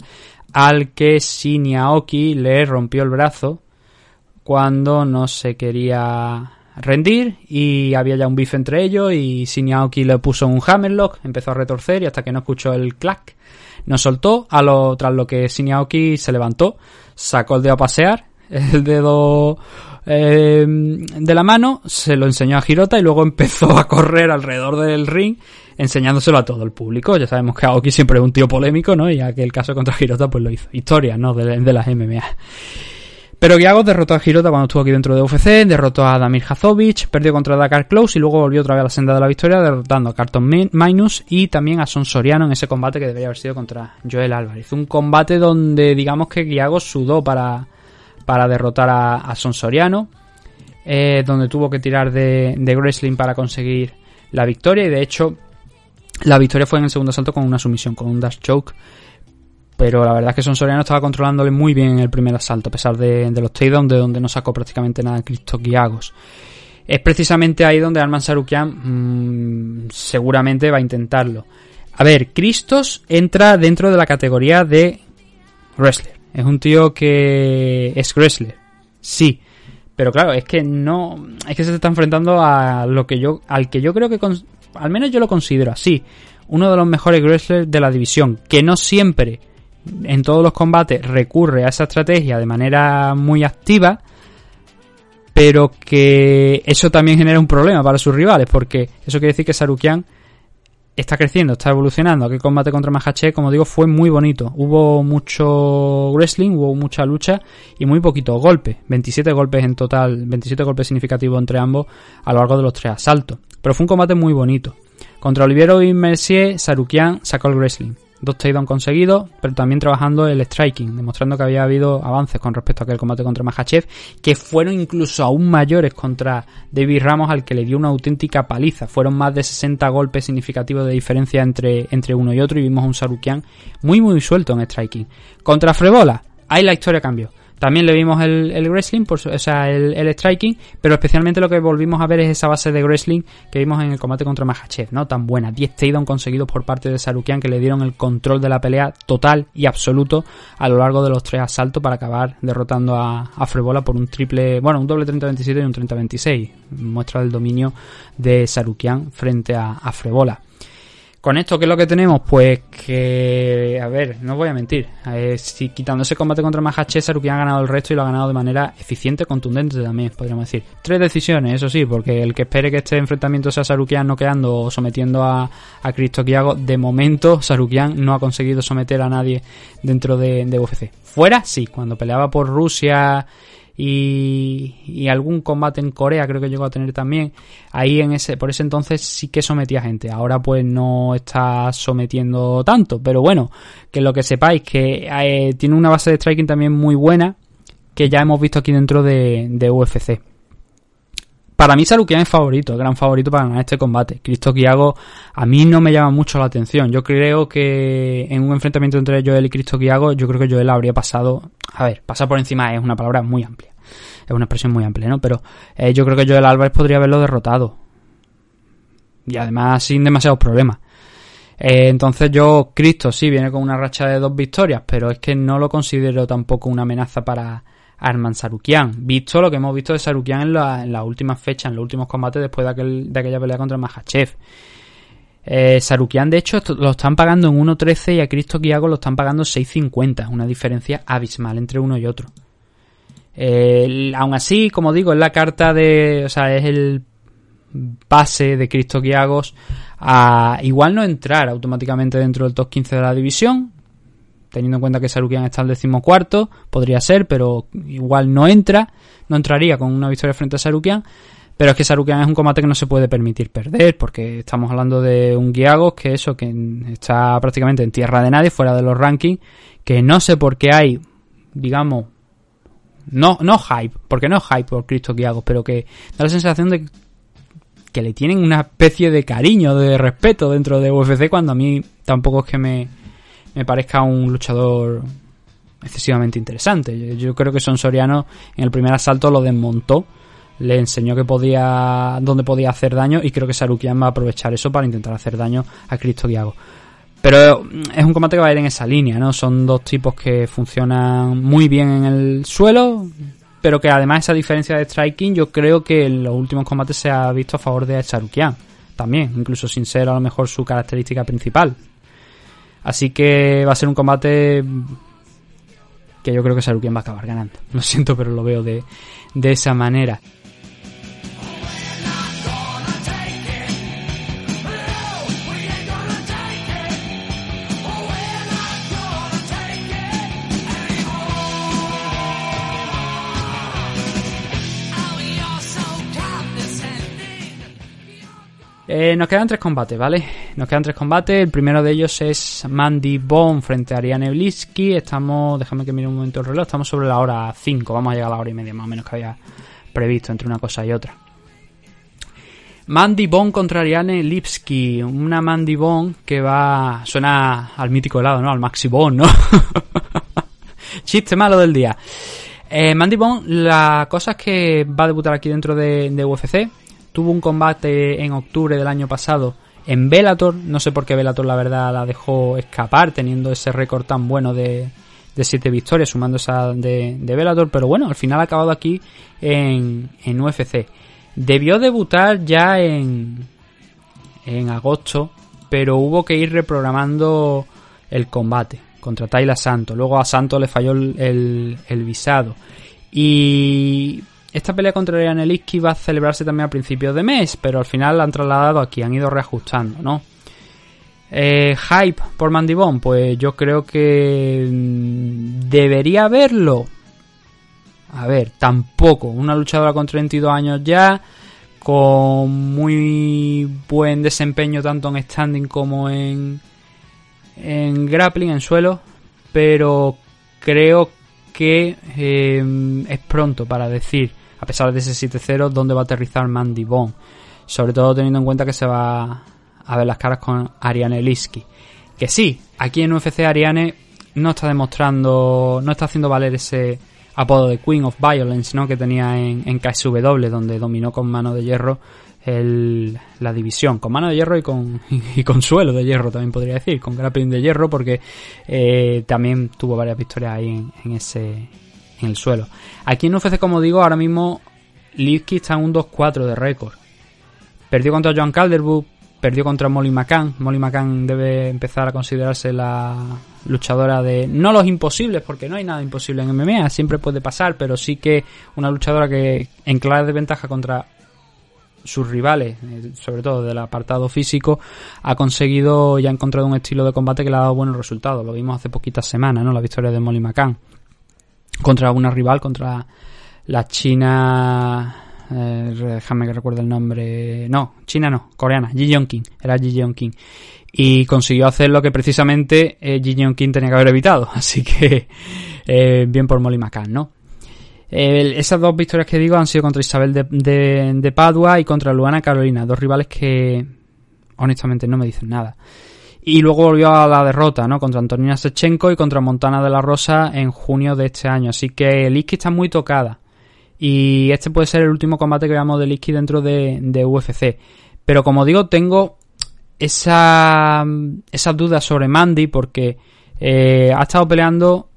al que Aoki le rompió el brazo cuando no se quería rendir y había ya un bife entre ellos y Siniaoki le puso un hammerlock, empezó a retorcer y hasta que no escuchó el clack no soltó, a lo, tras lo que Siniaoki se levantó, sacó el dedo a pasear, (laughs) el dedo eh, de la mano, se lo enseñó a Hirota y luego (laughs) empezó a correr alrededor del ring enseñándoselo a todo el público. Ya sabemos que Aoki siempre es un tío polémico, ¿no? Y aquel caso contra Hirota pues lo hizo. Historia, ¿no? De, las MMA. Pero Giago derrotó a Hirota cuando estuvo aquí dentro de UFC, derrotó a Damir Hazovic, perdió contra Dakar Close y luego volvió otra vez a la senda de la victoria derrotando a Carton Minus y también a Son Soriano en ese combate que debería haber sido contra Joel Álvarez. Un combate donde digamos que Giago sudó para, para derrotar a, Son Soriano, eh, donde tuvo que tirar de, wrestling para conseguir la victoria y de hecho la victoria fue en el segundo asalto con una sumisión, con un dash choke pero la verdad es que Son Soriano estaba controlándole muy bien en el primer asalto, a pesar de, los takedowns, de donde no sacó prácticamente nada Cristo Guiagos. Es precisamente ahí donde Arman Sarukian mm, seguramente va a intentarlo. A ver, Cristos entra dentro de la categoría de wrestler. Es un tío que es wrestler. Sí. Pero claro, es que no. Es que se está enfrentando a lo que yo. al que yo creo que al menos yo lo considero así, uno de los mejores wrestlers de la división, que no siempre en todos los combates recurre a esa estrategia de manera muy activa, pero que eso también genera un problema para sus rivales, porque eso quiere decir que Sarukian está creciendo, está evolucionando. Aquel combate contra Mahache, como digo, fue muy bonito. Hubo mucho wrestling, hubo mucha lucha y muy poquitos golpes. 27 golpes en total, 27 golpes significativos entre ambos a lo largo de los tres asaltos. Pero fue un combate muy bonito. Contra Oliviero y Mercier, Sarukian sacó el wrestling dos takedowns conseguidos, pero también trabajando el striking, demostrando que había habido avances con respecto a aquel combate contra Mahachev, que fueron incluso aún mayores contra David Ramos, al que le dio una auténtica paliza. Fueron más de 60 golpes significativos de diferencia entre, entre uno y otro y vimos a un Sarukian muy muy suelto en striking. Contra Frebola, ahí la historia cambió. También le vimos el, el wrestling, o sea, el, el, striking, pero especialmente lo que volvimos a ver es esa base de wrestling que vimos en el combate contra Mahachev, ¿no? Tan buena. 10 takedowns conseguidos por parte de Sarukian que le dieron el control de la pelea total y absoluto a lo largo de los tres asaltos para acabar derrotando a, a Frebola por un triple, bueno, un doble 30-27 y un 30-26. Muestra el dominio de Sarukian frente a, a Frebola. Con esto, ¿qué es lo que tenemos? Pues que, a ver, no voy a mentir. Eh, si quitando ese combate contra Mahache, Sarukian ha ganado el resto y lo ha ganado de manera eficiente, contundente también, podríamos decir. Tres decisiones, eso sí, porque el que espere que este enfrentamiento sea Sarukian no quedando o sometiendo a, a Cristo Kiago, de momento Sarukian no ha conseguido someter a nadie dentro de, de UFC. Fuera, sí, cuando peleaba por Rusia y, algún combate en Corea creo que llegó a tener también. Ahí en ese, por ese entonces sí que sometía gente. Ahora pues no está sometiendo tanto. Pero bueno, que lo que sepáis que eh, tiene una base de striking también muy buena que ya hemos visto aquí dentro de, de UFC. Para mí Sarukian es favorito, gran favorito para ganar este combate. Cristo Kiago a mí no me llama mucho la atención. Yo creo que en un enfrentamiento entre Joel y Cristo Kiago, yo creo que Joel habría pasado... A ver, pasar por encima es una palabra muy amplia. Es una expresión muy amplia, ¿no? Pero eh, yo creo que Joel Álvarez podría haberlo derrotado. Y además sin demasiados problemas. Eh, entonces yo, Cristo sí, viene con una racha de dos victorias, pero es que no lo considero tampoco una amenaza para Arman Sarukian. Visto lo que hemos visto de Sarukian en, la, en las últimas fechas, en los últimos combates después de, aquel, de aquella pelea contra Mahachev. Eh, Sarukian, de hecho, lo están pagando en 1.13 y a Cristo Kiago lo están pagando 6.50. Una diferencia abismal entre uno y otro. Eh, aún así, como digo, es la carta de. O sea, es el base de Cristo Kiagos a igual no entrar automáticamente dentro del top 15 de la división, teniendo en cuenta que Sarukian está al decimocuarto, podría ser, pero igual no entra, no entraría con una victoria frente a Sarukian. Pero es que Sarukian es un combate que no se puede permitir perder, porque estamos hablando de un Giagos que eso, que está prácticamente en tierra de nadie, fuera de los rankings, que no sé por qué hay, digamos, no, no hype, porque no es hype por Cristo Giagos, pero que da la sensación de que le tienen una especie de cariño, de respeto dentro de UFC, cuando a mí tampoco es que me, me parezca un luchador excesivamente interesante. Yo, creo que Son Soriano en el primer asalto lo desmontó, le enseñó que podía, dónde podía hacer daño y creo que Sarukian va a aprovechar eso para intentar hacer daño a Cristo Diago. Pero es un combate que va a ir en esa línea, ¿no? Son dos tipos que funcionan muy bien en el suelo, pero que además esa diferencia de striking yo creo que en los últimos combates se ha visto a favor de Sarukian también, incluso sin ser a lo mejor su característica principal. Así que va a ser un combate que yo creo que Sarukian va a acabar ganando. Lo siento, pero lo veo de, de esa manera. Eh, nos quedan tres combates, ¿vale? Nos quedan tres combates. El primero de ellos es Mandy Bone frente a Ariane Bliski. Estamos, déjame que mire un momento el reloj, estamos sobre la hora 5. Vamos a llegar a la hora y media más o menos que había previsto entre una cosa y otra. Mandy Bone contra Ariane Lipski. Una Mandy Bone que va. Suena al mítico helado, ¿no? Al Maxi Bone, ¿no? (laughs) Chiste malo del día. Eh, Mandy Bone, la cosa es que va a debutar aquí dentro de, de UFC tuvo un combate en octubre del año pasado en Bellator. No sé por qué Bellator la verdad la dejó escapar teniendo ese récord tan bueno de, de siete victorias, sumando esa de, de Bellator. Pero bueno, al final ha acabado aquí en, en UFC. Debió debutar ya en, en agosto, pero hubo que ir reprogramando el combate contra Tayla Santos. Luego a Santos le falló el, el, visado. Y esta pelea contra Ariane Liski va a celebrarse también a principios de mes, pero al final la han trasladado aquí, han ido reajustando, ¿no? Eh, hype por Mandy pues yo creo que mm, debería haberlo. A ver, tampoco. Una luchadora con 32 años ya, con muy buen desempeño tanto en standing como en, en grappling, en suelo, pero creo que eh, es pronto para decir, a pesar de ese 7-0, dónde va a aterrizar Mandy Bone. Sobre todo teniendo en cuenta que se va a ver las caras con Ariane Liski. Que sí, aquí en UFC Ariane no está demostrando, no está haciendo valer ese apodo de Queen of Violence, ¿no? Que tenía en, en KSW, donde dominó con mano de hierro la división, con mano de hierro y con, (laughs) y con suelo de hierro, también podría decir, con grappling de hierro, porque eh, también tuvo varias victorias ahí en, ese en el suelo. Aquí en UFC, como digo, ahora mismo Lipski está en un 2-4 de récord. Perdió contra Joan Calderwood, perdió contra Molly McCann. Molly McCann debe empezar a considerarse la luchadora de no los imposibles, porque no hay nada imposible en MMA, siempre puede pasar, pero sí que una luchadora que en clara desventaja contra sus rivales, eh, sobre todo del apartado físico, ha conseguido y ha encontrado un estilo de combate que le ha dado buenos resultados. Lo vimos hace poquitas semanas, ¿no? La victoria de Molly McCann contra una rival, contra la China. Eh, déjame que recuerde el nombre. No, China no, coreana, Ji Yeon King. Era Ji Yeon King. Y consiguió hacer lo que precisamente eh, Ji Yeon King tenía que haber evitado. (laughs) Así que eh, bien por Molly McCann, ¿no? esas dos victorias que digo han sido contra Isabel de, Padua y contra Luana Carolina, dos rivales que honestamente no me dicen nada. Y luego volvió a la derrota, ¿no? Contra Antonina Sechenko y contra Montana de la Rosa en junio de este año. Así que Liski está muy tocada. Y este puede ser el último combate que veamos de Liski dentro de, UFC. Pero como digo, tengo esa, esas dudas sobre Mandy porque eh, ha estado peleando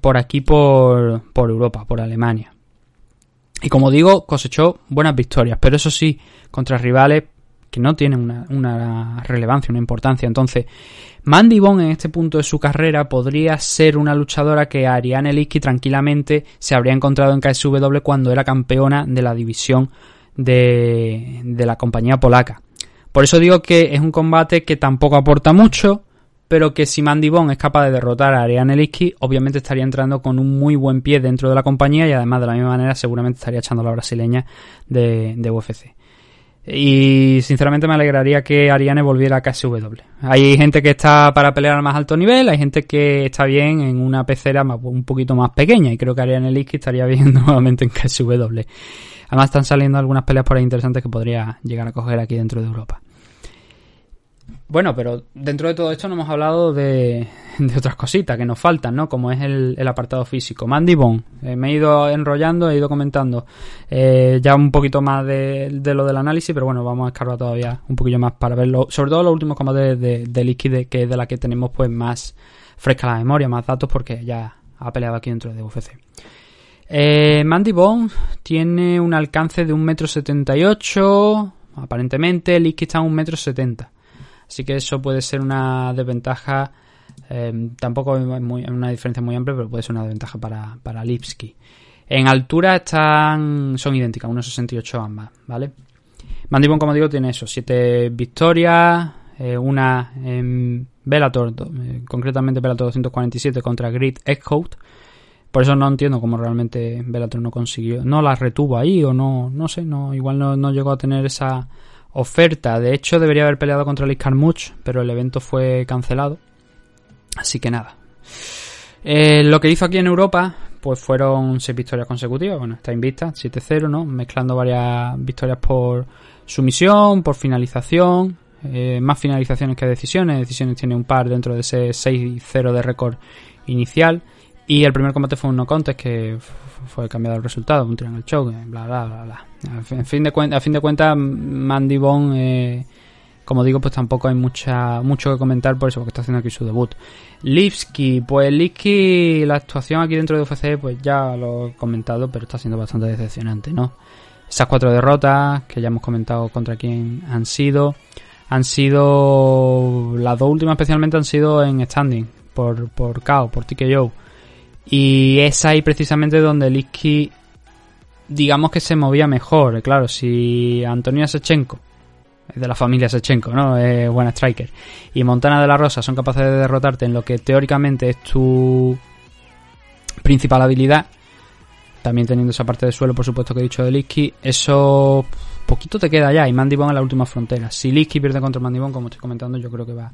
por aquí, por, por Europa, por Alemania. Y como digo, cosechó buenas victorias, pero eso sí, contra rivales que no tienen una, relevancia, una importancia. Entonces, Mandy en este punto de su carrera podría ser una luchadora que Ariane Liski tranquilamente se habría encontrado en KSW cuando era campeona de la división de, la compañía polaca. Por eso digo que es un combate que tampoco aporta mucho, pero que si Mandy es capaz de derrotar a Ariane Liski, obviamente estaría entrando con un muy buen pie dentro de la compañía y además de la misma manera seguramente estaría echando a la brasileña de, de UFC. Y sinceramente me alegraría que Ariane volviera a KSW. Hay gente que está para pelear al más alto nivel, hay gente que está bien en una pecera un poquito más pequeña y creo que Ariane Liski estaría (laughs) bien nuevamente en KSW. Además están saliendo algunas peleas por ahí interesantes que podría llegar a coger aquí dentro de Europa. Bueno, pero dentro de todo esto no hemos hablado de, (laughs) otras cositas que nos faltan, ¿no? Como es el, apartado físico. Mandy Bone, eh, me he ido enrollando, he ido comentando eh, ya un poquito más de, lo del análisis, pero bueno, vamos a escarbar todavía un poquillo más para verlo. Sobre todo los últimos combates de, de Liquid, que es de la que tenemos pues más fresca la memoria, más datos, porque ya ha peleado aquí dentro de UFC. Eh, Mandy Bone tiene un alcance de 1,78m, aparentemente. Liquid está a 1,70m. Así que eso puede ser una desventaja, eh, tampoco es una diferencia muy amplia, pero puede ser una desventaja para, para Lipsky. En altura están son idénticas, 1.68 ambas, ¿vale? Mandibon, como digo, tiene eso, 7 victorias, eh, una en Bellator, eh, concretamente Bellator 247 contra Grid Eckhout. Por eso no entiendo cómo realmente Bellator no consiguió, no la retuvo ahí o no, no sé, no, igual no, no llegó a tener esa oferta. De hecho, debería haber peleado contra Liz Carmuch, pero el evento fue cancelado. Así que nada. Eh, lo que hizo aquí en Europa, pues fueron seis victorias consecutivas. Bueno, está invista, 7-0, ¿no? Mezclando varias victorias por sumisión, por finalización. Eh, más finalizaciones que decisiones. Decisiones tiene un par dentro de ese 6-0 de récord inicial. Y el primer combate fue un no contest que fue cambiado el resultado, un triangle choke, bla bla bla bla. En fin de a fin de cuentas, Mandy Bone, eh, como digo, pues tampoco hay mucha mucho que comentar por eso, porque está haciendo aquí su debut. Lipski, pues Lipski, la actuación aquí dentro de UFC, pues ya lo he comentado, pero está siendo bastante decepcionante, ¿no? Esas cuatro derrotas que ya hemos comentado contra quién han sido han sido, las dos últimas especialmente han sido en standing, por, por KO, por TKO. Y es ahí precisamente donde Liski, digamos que se movía mejor. Claro, si Antonio Sechenko, es de la familia Sechenko, ¿no? Es buena striker. Y Montana de la Rosa son capaces de derrotarte en lo que teóricamente es tu principal habilidad. También teniendo esa parte de suelo, por supuesto, que he dicho de Liski. Eso poquito te queda ya. Y Mandy en la última frontera. Si Liski pierde contra Mandy como estoy comentando, yo creo que va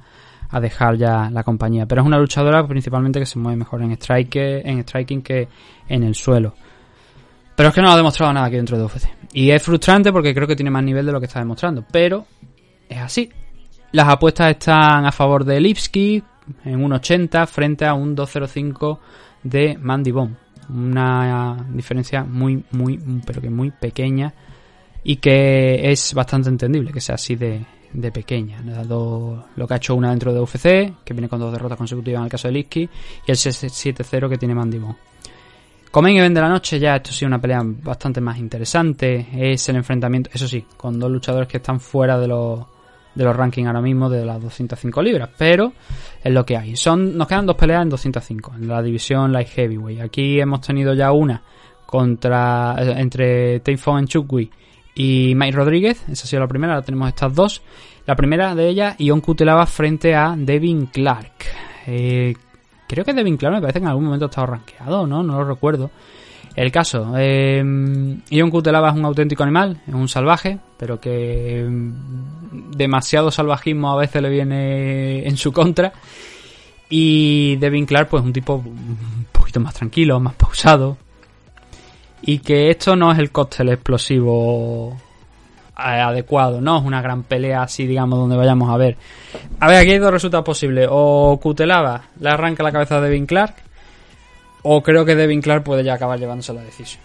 a dejar ya la compañía. Pero es una luchadora principalmente que se mueve mejor en, strike, en striking que en el suelo. Pero es que no ha demostrado nada aquí dentro de UFC. Y es frustrante porque creo que tiene más nivel de lo que está demostrando. Pero es así. Las apuestas están a favor de Lipsky en 1.80 frente a un 2.05 de Mandy Bomb. Una diferencia muy, muy, pero que muy pequeña y que es bastante entendible que sea así de, de pequeña. Dado lo que ha hecho una dentro de UFC, que viene con dos derrotas consecutivas en el caso de Liski, y el 7-0 que tiene Mandy Como Como Event de la noche, ya esto sí una pelea bastante más interesante. Es el enfrentamiento, eso sí, con dos luchadores que están fuera de los, de los rankings ahora mismo de las 205 libras, pero es lo que hay. Son, nos quedan dos peleas en 205, en la división Light Heavyweight. Aquí hemos tenido ya una contra entre Taifon Chukwi y Mike Rodríguez, esa ha sido la primera, ahora tenemos estas dos. La primera de ellas, Ion Kutelava frente a Devin Clark. Eh, creo que Devin Clark me parece que en algún momento ha estado rankeado, ¿no? No lo recuerdo. El caso, eh, Ion Kutelava es un auténtico animal, es un salvaje, pero que mm, demasiado salvajismo a veces le viene en su contra. Y Devin Clark, pues un tipo un poquito más tranquilo, más pausado, y que esto no es el cóctel explosivo eh, adecuado, no es una gran pelea así, digamos, donde vayamos a ver. A ver, aquí hay dos resultados posibles. O Cutelaba le arranca la cabeza de Devin Clark, o creo que Devin Clark puede ya acabar llevándose la decisión.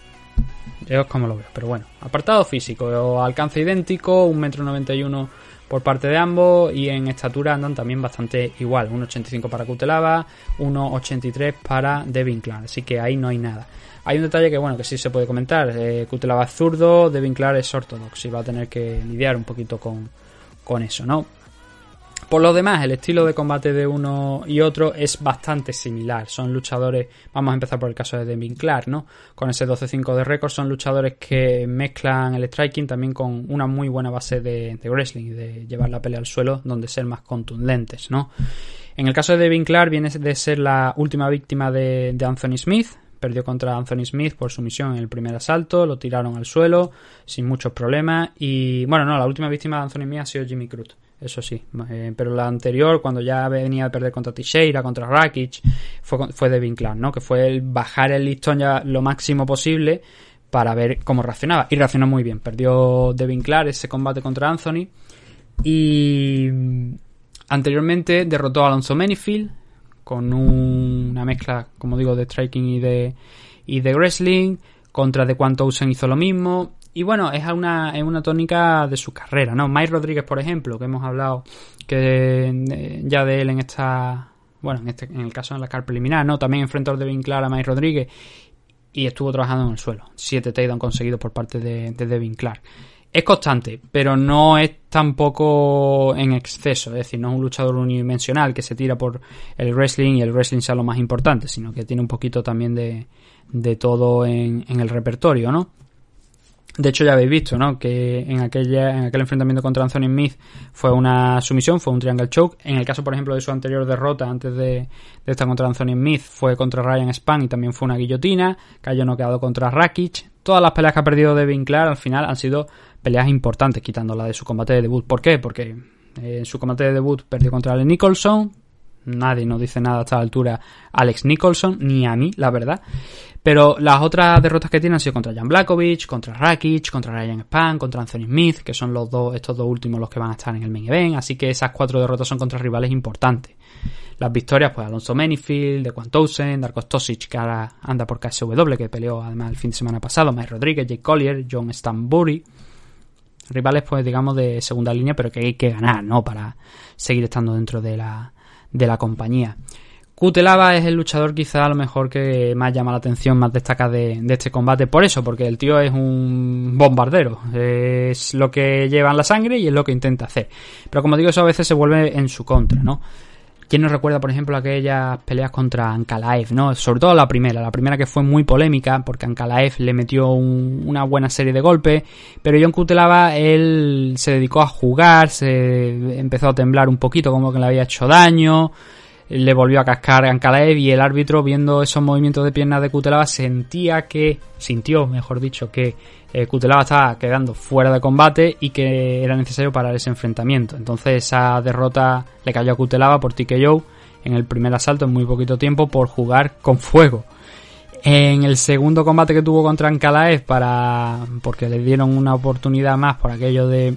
Yo es como lo veo, pero bueno. Apartado físico, alcance idéntico, 1,91m por parte de ambos y en estatura andan también bastante igual. 1,85 para Cutelaba, 1,83 para Devin Clark, así que ahí no hay nada. Hay un detalle que, bueno, que sí se puede comentar. Eh, Kutelava es zurdo, Devin Clark es ortodoxo y va a tener que lidiar un poquito con, con eso, ¿no? Por lo demás, el estilo de combate de uno y otro es bastante similar. Son luchadores, vamos a empezar por el caso de Devin Clark, ¿no? Con ese 12-5 de récord, son luchadores que mezclan el striking también con una muy buena base de, de wrestling, de llevar la pelea al suelo, donde ser más contundentes, ¿no? En el caso de Devin Clark, viene de ser la última víctima de Anthony Smith, Perdió contra Anthony Smith por sumisión en el primer asalto, lo tiraron al suelo sin muchos problemas y bueno, no, la última víctima de Anthony Smith ha sido Jimmy Cruz, eso sí, eh, pero la anterior cuando ya venía a perder contra Teixeira, contra Rakic, fue, fue Devin Clark, ¿no? Que fue el bajar el listón ya lo máximo posible para ver cómo reaccionaba y reaccionó muy bien. Perdió Devin Clark ese combate contra Anthony y anteriormente derrotó a Alonso Menifield con una mezcla, como digo, de striking y de, y de wrestling. Contra de cuánto usan hizo lo mismo. Y bueno, es una, es una tónica de su carrera, ¿no? Mike Rodríguez, por ejemplo, que hemos hablado que ya de él en esta. Bueno, en, este, en el caso de la car preliminar, ¿no? También enfrentó a Devin Clark a Mike Rodríguez y estuvo trabajando en el suelo. Siete takedowns conseguidos por parte de, de Devin Clark es constante, pero no es tampoco en exceso. Es decir, no es un luchador unidimensional que se tira por el wrestling y el wrestling sea lo más importante, sino que tiene un poquito también de, de todo en, en el repertorio, ¿no? De hecho, ya habéis visto, ¿no? Que en, aquella, en aquel enfrentamiento contra Anthony Smith fue una sumisión, fue un triangle choke. En el caso, por ejemplo, de su anterior derrota antes de, de esta contra Anthony Smith, fue contra Ryan Span y también fue una guillotina. Cayó noqueado contra Rakic. Todas las peleas que ha perdido de Vinclar al final han sido peleas importantes, quitando la de su combate de debut. ¿Por qué? Porque eh, en su combate de debut perdió contra Alex Nicholson. Nadie nos dice nada a esta altura Alex Nicholson, ni a mí, la verdad. Pero las otras derrotas que tiene han sido contra Jan Blakovic, contra Rakic, contra Ryan Span, contra Anthony Smith, que son los dos, estos dos últimos los que van a estar en el main event. Así que esas cuatro derrotas son contra rivales importantes. Las victorias, pues Alonso Menifield, de Quantousen, Darkos Tosic, que ahora anda por KSW, que peleó además el fin de semana pasado, Mike Rodríguez, Jake Collier, John Stanbury. Rivales, pues digamos, de segunda línea, pero que hay que ganar, ¿no? Para seguir estando dentro de la, de la compañía. Kutelava es el luchador quizá a lo mejor que más llama la atención, más destaca de, este combate. Por eso, porque el tío es un bombardero. Es lo que lleva en la sangre y es lo que intenta hacer. Pero como digo, eso a veces se vuelve en su contra, ¿no? ¿Quién nos recuerda, por ejemplo, aquellas peleas contra Ankalaev, ¿no? Sobre todo la primera, la primera que fue muy polémica, porque Ankalaev le metió una buena serie de golpes, pero John Kutelava, él se dedicó a jugar, se empezó a temblar un poquito, como que le había hecho daño, le volvió a cascar a Ankalaev y el árbitro, viendo esos movimientos de piernas de Kutelava, sentía que, sintió, mejor dicho, que eh, Kutelava estaba quedando fuera de combate y que era necesario parar ese enfrentamiento. Entonces esa derrota le cayó a Kutelava por TKO en el primer asalto en muy poquito tiempo por jugar con fuego. En el segundo combate que tuvo contra Ankalaev para porque le dieron una oportunidad más por aquello de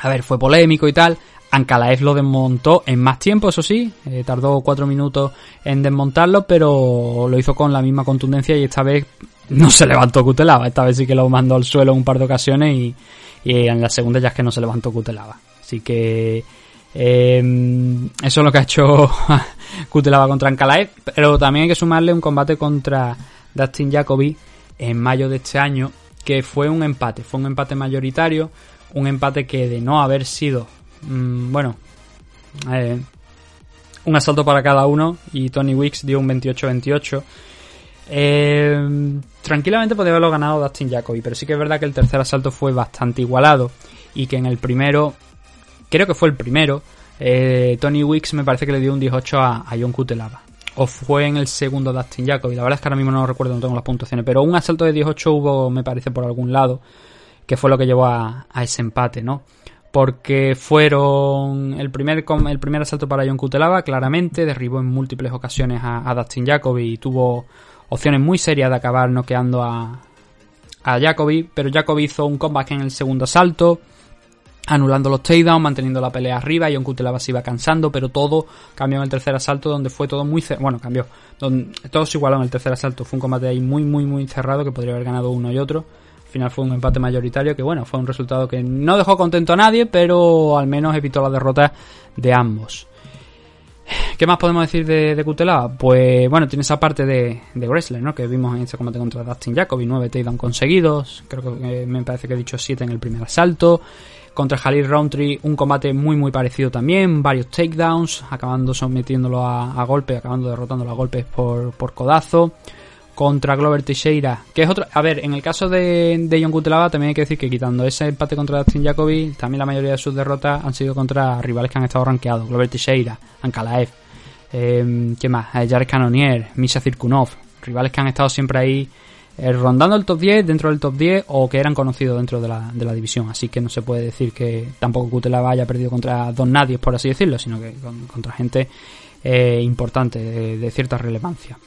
a ver, fue polémico y tal. Ankalaev lo desmontó en más tiempo, eso sí, eh, tardó cuatro minutos en desmontarlo, pero lo hizo con la misma contundencia y esta vez no se levantó Cutelaba, esta vez sí que lo mandó al suelo un par de ocasiones y, en la segunda ya es que no se levantó Cutelaba. Así que em, eso es lo que ha hecho (laughs) Cutelaba contra Ankalaev, pero también hay que sumarle un combate contra Dustin Jacoby en mayo de este año, que fue un empate, fue un empate mayoritario, un empate que de no haber sido Mm, bueno, eh, un asalto para cada uno y Tony Wicks dio un 28-28. Eh, tranquilamente podría haberlo ganado Dustin Jacoby, pero sí que es verdad que el tercer asalto fue bastante igualado y que en el primero, creo que fue el primero, eh, Tony Wicks me parece que le dio un 18 a, John Cutelaba. O fue en el segundo Dustin Jacoby, la verdad es que ahora mismo no recuerdo, no tengo las puntuaciones, pero un asalto de 18 hubo, me parece, por algún lado, que fue lo que llevó a, a ese empate, ¿no? Porque fueron el primer, el primer asalto para John Cutelaba, claramente, derribó en múltiples ocasiones a, Dustin Jacoby y tuvo opciones muy serias de acabar noqueando a, a Jacoby, pero Jacoby hizo un comeback en el segundo asalto, anulando los takedowns, manteniendo la pelea arriba, John Cutelaba se iba cansando, pero todo cambió en el tercer asalto, donde fue todo muy bueno, cambió, donde, todo se en el tercer asalto, fue un combate ahí muy, muy, muy cerrado, que podría haber ganado uno y otro, al final fue un empate mayoritario que, bueno, fue un resultado que no dejó contento a nadie, pero al menos evitó la derrota de ambos. ¿Qué más podemos decir de, de Pues bueno, tiene esa parte de, de wrestler, ¿no? Que vimos en ese combate contra Dustin Jacoby, 9 takedowns conseguidos, creo que me parece que he dicho 7 en el primer asalto. Contra Jalil Roundtree, un combate muy muy parecido también, varios takedowns, acabando sometiéndolo a, a golpes, acabando derrotándolo a golpes por, por codazo contra Glover Teixeira, que es otro... A ver, en el caso de, de John Cutelaba también hay que decir que quitando ese empate contra Dustin Jacoby, también la mayoría de sus derrotas han sido contra rivales que han estado rankeados. Glover Teixeira, Ankalaev, eh, ¿qué más? Eh, Jared Cannonier, Misha Zirkunov, rivales que han estado siempre ahí eh, rondando el top 10, dentro del top 10 o que eran conocidos dentro de la, de la división. Así que no se puede decir que tampoco Cutelaba haya perdido contra dos nadies, por así decirlo, sino que contra gente eh, importante, de cierta relevancia.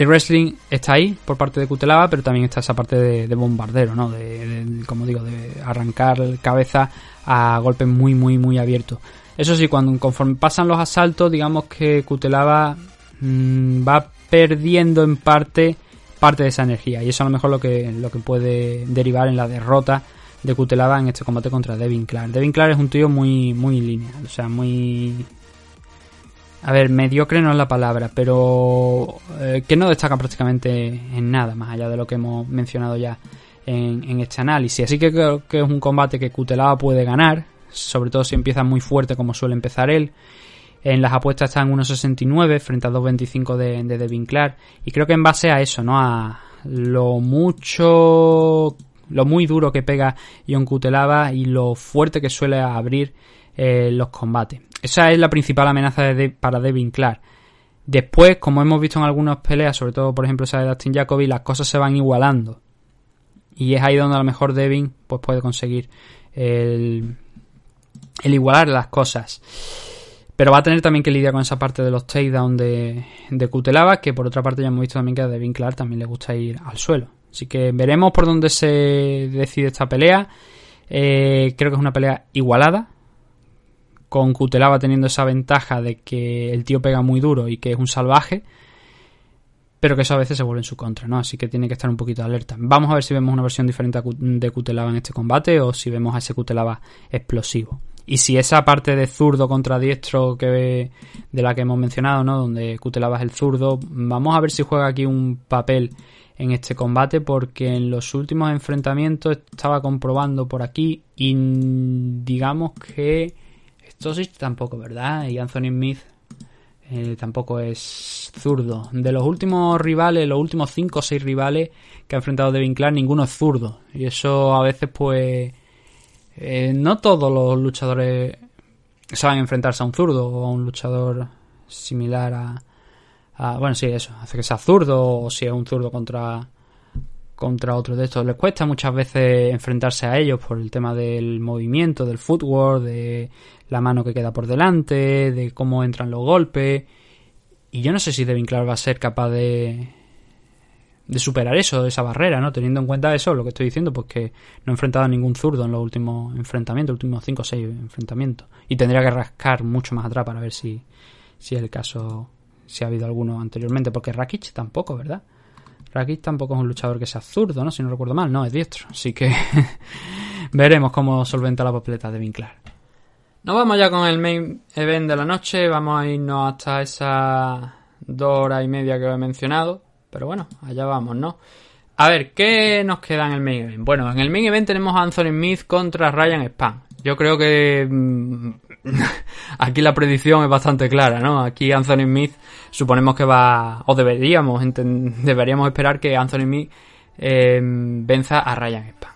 El wrestling está ahí por parte de Cutelaba, pero también está esa parte de, bombardero, ¿no? De, como digo, de arrancar cabeza a golpes muy, muy, muy abiertos. Eso sí, cuando conforme pasan los asaltos, digamos que Cutelaba mm, va perdiendo en parte parte de esa energía. Y eso a lo mejor lo que, lo que puede derivar en la derrota de Cutelaba en este combate contra Devin Clark. Devin Clark es un tío muy, muy lineal, o sea, muy a ver, mediocre no es la palabra, pero eh, que no destaca prácticamente en nada, más allá de lo que hemos mencionado ya en, este análisis. Así que creo que es un combate que Cutelaba puede ganar, sobre todo si empieza muy fuerte como suele empezar él. En las apuestas están 1.69 frente a 2.25 de, de Devin Clark. Y creo que en base a eso, ¿no? A lo mucho, lo muy duro que pega John Cutelaba y lo fuerte que suele abrir eh, los combates. Esa es la principal amenaza para Devin Clark. Después, como hemos visto en algunas peleas, sobre todo por ejemplo esa de Dustin Jacoby, las cosas se van igualando. Y es ahí donde a lo mejor Devin pues, puede conseguir el, el igualar las cosas. Pero va a tener también que lidiar con esa parte de los takedowns de, de Kutelava, que por otra parte ya hemos visto también que a Devin Clark también le gusta ir al suelo. Así que veremos por dónde se decide esta pelea. Eh, creo que es una pelea igualada con Cutelaba teniendo esa ventaja de que el tío pega muy duro y que es un salvaje, pero que eso a veces se vuelve en su contra, ¿no? Así que tiene que estar un poquito alerta. Vamos a ver si vemos una versión diferente de Cutelaba en este combate o si vemos a ese Cutelaba explosivo. Y si esa parte de zurdo contra diestro que de la que hemos mencionado, ¿no? Donde Cutelaba es el zurdo, vamos a ver si juega aquí un papel en este combate porque en los últimos enfrentamientos estaba comprobando por aquí y digamos que sí tampoco, ¿verdad? Y Anthony Smith eh, tampoco es zurdo. De los últimos rivales, los últimos 5 o 6 rivales que ha enfrentado Devin Clark, ninguno es zurdo. Y eso a veces pues eh, no todos los luchadores saben enfrentarse a un zurdo o a un luchador similar a, bueno, sí, eso, hace que sea zurdo o si es un zurdo contra contra otro de estos. Les cuesta muchas veces enfrentarse a ellos por el tema del movimiento, del footwork, de la mano que queda por delante, de cómo entran los golpes. Y yo no sé si Devin Clark va a ser capaz de, de superar eso, esa barrera, ¿no? Teniendo en cuenta eso, lo que estoy diciendo, pues que no ha enfrentado a ningún zurdo en los últimos enfrentamientos, últimos 5 o 6 enfrentamientos. Y tendría que rascar mucho más atrás para ver si, si es el caso, si ha habido alguno anteriormente, porque Rakic tampoco, ¿verdad? Rakic tampoco es un luchador que sea zurdo, ¿no? Si no recuerdo mal, no, es diestro. Así que (laughs) veremos cómo solventa la papeleta de Vinclar. Nos vamos ya con el main event de la noche, vamos a irnos hasta esa dos horas y media que he mencionado pero bueno, allá vamos, ¿no? A ver, ¿qué nos queda en el main event? Bueno, en el main event tenemos a Anthony Smith contra Ryan Span. Yo creo que mm, (laughs) aquí la predicción es bastante clara, ¿no? Aquí Anthony Smith suponemos que va, o deberíamos, (laughs) deberíamos esperar que Anthony Smith eh, venza a Ryan Span.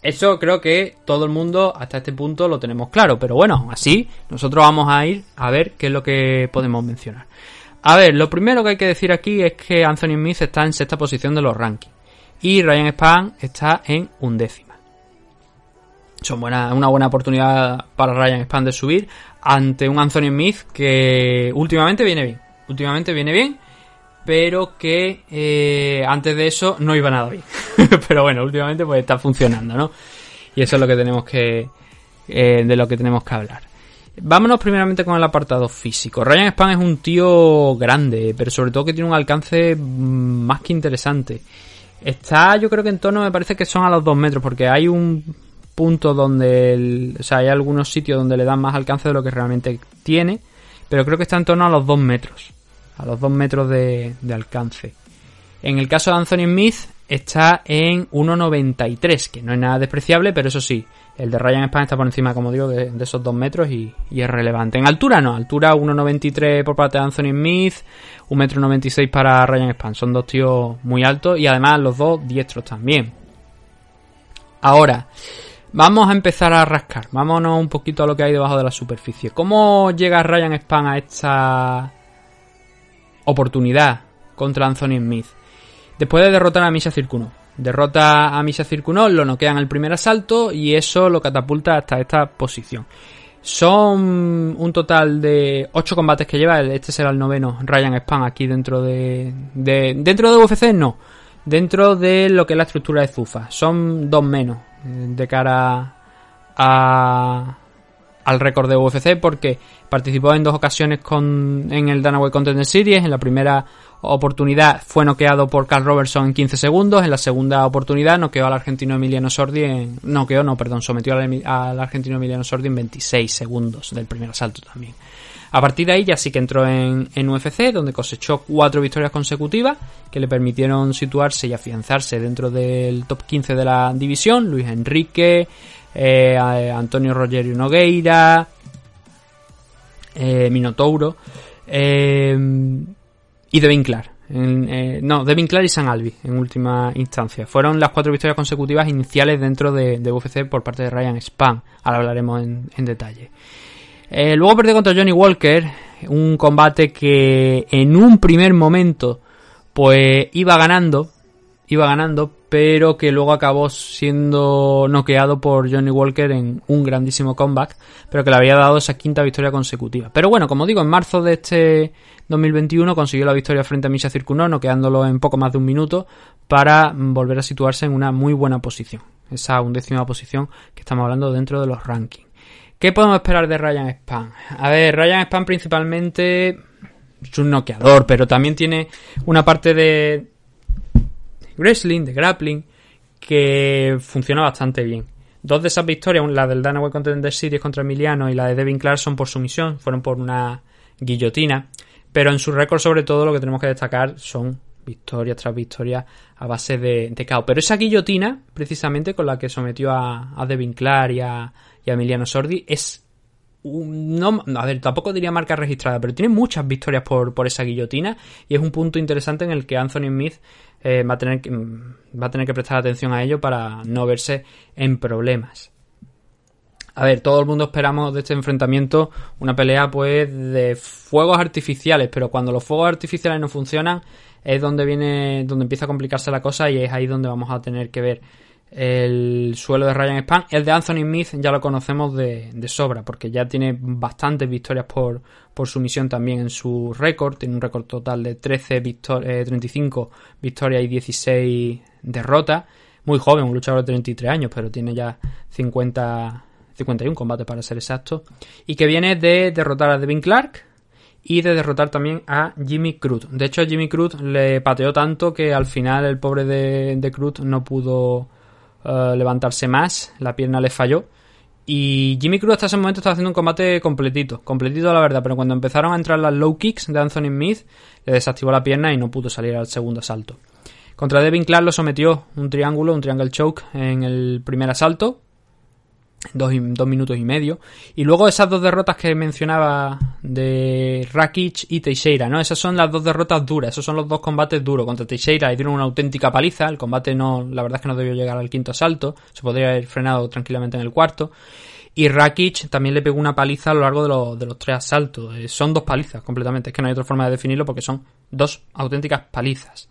Eso creo que todo el mundo hasta este punto lo tenemos claro, pero bueno, así nosotros vamos a ir a ver qué es lo que podemos mencionar. A ver, lo primero que hay que decir aquí es que Anthony Smith está en sexta posición de los rankings y Ryan Span está en undécima. Son buena, una buena oportunidad para Ryan Span de subir ante un Anthony Smith que últimamente viene bien. Últimamente viene bien, pero que eh, antes de eso no iba nada bien. (laughs) pero bueno, últimamente pues está funcionando, ¿no? Y eso es lo que tenemos que eh, de lo que tenemos que hablar. Vámonos primeramente con el apartado físico. Ryan Span es un tío grande, pero sobre todo que tiene un alcance más que interesante. Está, yo creo que en torno, me parece que son a los 2 metros, porque hay un punto donde, o sea, hay algunos sitios donde le dan más alcance de lo que realmente tiene, pero creo que está en torno a los 2 metros, a los 2 metros de, alcance. En el caso de Anthony Smith está en 1,93, que no es nada despreciable, pero eso sí, el de Ryan Span está por encima, como digo, de, esos 2 metros y, es relevante. En altura no, altura 1,93 por parte de Anthony Smith, 1,96m para Ryan Span. Son dos tíos muy altos y además los dos diestros también. Ahora, vamos a empezar a rascar. Vámonos un poquito a lo que hay debajo de la superficie. ¿Cómo llega Ryan Span a esta oportunidad contra Anthony Smith? Después de derrotar a Misha Circuno. Derrota a Misha Circunol, lo noquean el primer asalto y eso lo catapulta hasta esta posición. Son un total de 8 combates que lleva, este será el noveno Ryan Span aquí dentro de, Dentro de UFC no, dentro de lo que es la estructura de Zufa. Son dos menos de cara a, al récord de UFC porque participó en dos ocasiones con, en el Danaway Contender Series. En la primera oportunidad fue noqueado por Carl Robertson en 15 segundos. En la segunda oportunidad noqueó al argentino Emiliano Sordi en. Noqueó, no, perdón, sometió al, argentino Emiliano Sordi en 26 segundos del primer asalto también. A partir de ahí ya sí que entró en, en, UFC, donde cosechó cuatro victorias consecutivas que le permitieron situarse y afianzarse dentro del top 15 de la división. Luis Enrique, eh, Antonio Rogerio Nogueira, eh, Minotauro. Eh, y Devin Clark. Eh, no, Devin Clark y San Albi en última instancia. Fueron las cuatro victorias consecutivas iniciales dentro de, UFC por parte de Ryan Span. Ahora hablaremos en, detalle. Eh, luego perdió contra Johnny Walker. Un combate que en un primer momento pues iba ganando. Iba ganando, pero que luego acabó siendo noqueado por Johnny Walker en un grandísimo comeback, pero que le había dado esa quinta victoria consecutiva. Pero bueno, como digo, en marzo de este 2021 consiguió la victoria frente a Misha Circunó, noqueándolo en poco más de un minuto para volver a situarse en una muy buena posición, esa undécima posición que estamos hablando dentro de los rankings. ¿Qué podemos esperar de Ryan Span? A ver, Ryan Span principalmente es un noqueador, pero también tiene una parte de wrestling, de grappling, que funciona bastante bien. Dos de esas victorias, la del Dana White Contender Series contra Emiliano y la de Devin Clark son por sumisión, fueron por una guillotina. Pero en su récord, sobre todo, lo que tenemos que destacar son victorias tras victorias a base de, de KO. Pero esa guillotina, precisamente con la que sometió a, a Devin Clark y a, y a Emiliano Sordi, es no, a ver, tampoco diría marca registrada, pero tiene muchas victorias por, por esa guillotina y es un punto interesante en el que Anthony Smith eh, va, a tener que, va a tener que prestar atención a ello para no verse en problemas. A ver, todo el mundo esperamos de este enfrentamiento una pelea pues de fuegos artificiales, pero cuando los fuegos artificiales no funcionan es donde viene, donde empieza a complicarse la cosa y es ahí donde vamos a tener que ver el suelo de Ryan Span. El de Anthony Smith ya lo conocemos de, sobra, porque ya tiene bastantes victorias por, por sumisión también en su récord. Tiene un récord total de 13 35 victorias y 16 derrotas. Muy joven, un luchador de 33 años, pero tiene ya 50, 51 combates para ser exacto. Y que viene de derrotar a Devin Clark y de derrotar también a Jimmy Cruz. De hecho, Jimmy Cruz le pateó tanto que al final el pobre de, de Cruz no pudo eh, levantarse más, la pierna le falló. Y Jimmy Cruz hasta ese momento estaba haciendo un combate completito, completito la verdad, pero cuando empezaron a entrar las low kicks de Anthony Smith, le desactivó la pierna y no pudo salir al segundo asalto. Contra Devin Clark lo sometió un triángulo, un triangle choke en el primer asalto, Dos, minutos y medio. Y luego esas dos derrotas que mencionaba de Rakic y Teixeira, ¿no? Esas son las dos derrotas duras, esos son los dos combates duros. Contra Teixeira le dieron una auténtica paliza, el combate no, la verdad es que no debió llegar al quinto asalto, se podría haber frenado tranquilamente en el cuarto. Y Rakic también le pegó una paliza a lo largo de, los, de los tres asaltos. Eh, son dos palizas completamente, es que no hay otra forma de definirlo porque son dos auténticas palizas.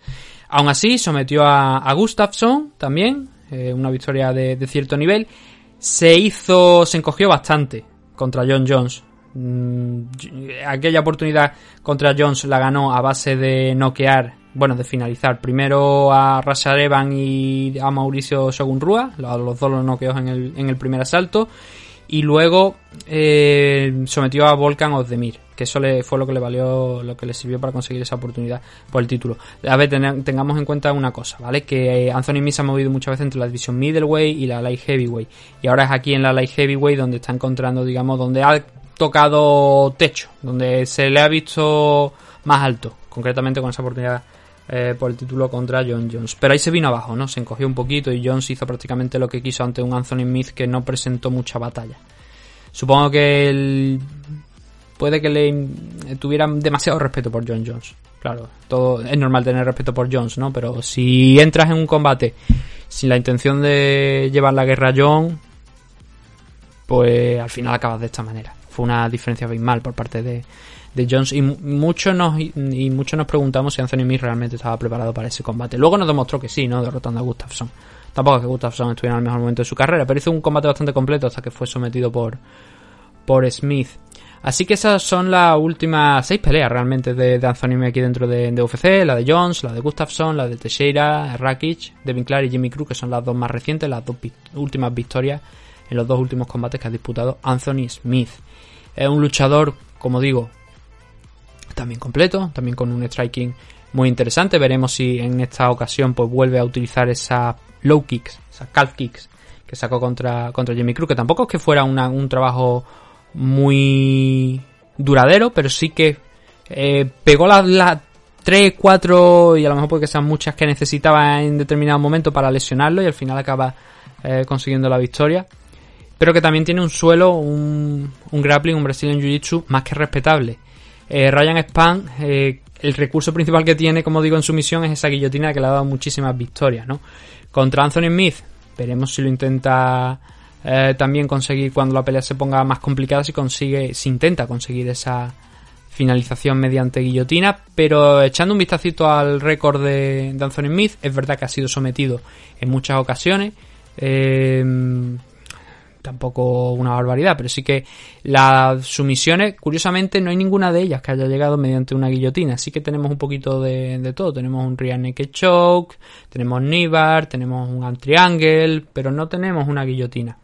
Aún así, sometió a, a Gustafsson también, eh, una victoria de cierto nivel se hizo, se encogió bastante contra John Jones. Mm, aquella oportunidad contra Jones la ganó a base de noquear, bueno, de finalizar primero a Rashad Evan y a Mauricio Shogun los dos los noqueos en el, en el primer asalto, y luego eh, sometió a Volkan Ozdemir que eso le, fue lo que le valió, lo que le sirvió para conseguir esa oportunidad por el título. A ver, tengamos en cuenta una cosa, ¿vale? Que eh, Anthony Miss ha movido muchas veces entre la división middleweight y la light heavyweight. Y ahora es aquí en la light heavyweight donde está encontrando, digamos, donde ha tocado techo, donde se le ha visto más alto, concretamente con esa oportunidad eh, por el título contra John Jones. Pero ahí se vino abajo, ¿no? Se encogió un poquito y Jones hizo prácticamente lo que quiso ante un Anthony Smith que no presentó mucha batalla. Supongo que el puede que le tuvieran demasiado respeto por John Jones. Claro, todo es normal tener respeto por Jones, ¿no? Pero si entras en un combate sin la intención de llevar la guerra a John, pues al final acabas de esta manera. Fue una diferencia abismal por parte de, de Jones y muchos nos y muchos nos preguntamos si Anthony Smith realmente estaba preparado para ese combate. Luego nos demostró que sí, ¿no? Derrotando a Gustafsson. Tampoco es que Gustafsson estuviera en el mejor momento de su carrera, pero hizo un combate bastante completo hasta que fue sometido por por Smith. Así que esas son las últimas seis peleas realmente de, Anthony aquí dentro de, UFC, la de Jones, la de Gustafsson, la de Teixeira, Rakic, Devin Clark y Jimmy Cruz, que son las dos más recientes, las dos últimas victorias en los dos últimos combates que ha disputado Anthony Smith. Es un luchador, como digo, también completo, también con un striking muy interesante. Veremos si en esta ocasión pues vuelve a utilizar esas low kicks, esas calf kicks que sacó contra, contra Jimmy Cruz, que tampoco es que fuera un trabajo muy duradero, pero sí que eh, pegó las la 3, 4 y a lo mejor porque sean muchas que necesitaba en determinado momento para lesionarlo y al final acaba eh, consiguiendo la victoria. Pero que también tiene un suelo, un, un grappling, un Brazilian Jiu-Jitsu más que respetable. Eh, Ryan Span, el recurso principal que tiene, como digo, en su misión es esa guillotina que le ha dado muchísimas victorias, ¿no? Contra Anthony Smith, veremos si lo intenta eh, también conseguir cuando la pelea se ponga más complicada si consigue, si intenta conseguir esa finalización mediante guillotina, pero echando un vistacito al récord de, Anthony Smith, es verdad que ha sido sometido en muchas ocasiones, em, tampoco una barbaridad, pero sí que las sumisiones, curiosamente, no hay ninguna de ellas que haya llegado mediante una guillotina, así que tenemos un poquito de, todo, tenemos un rear naked tenemos Nibar, tenemos un triangle, pero no tenemos una guillotina.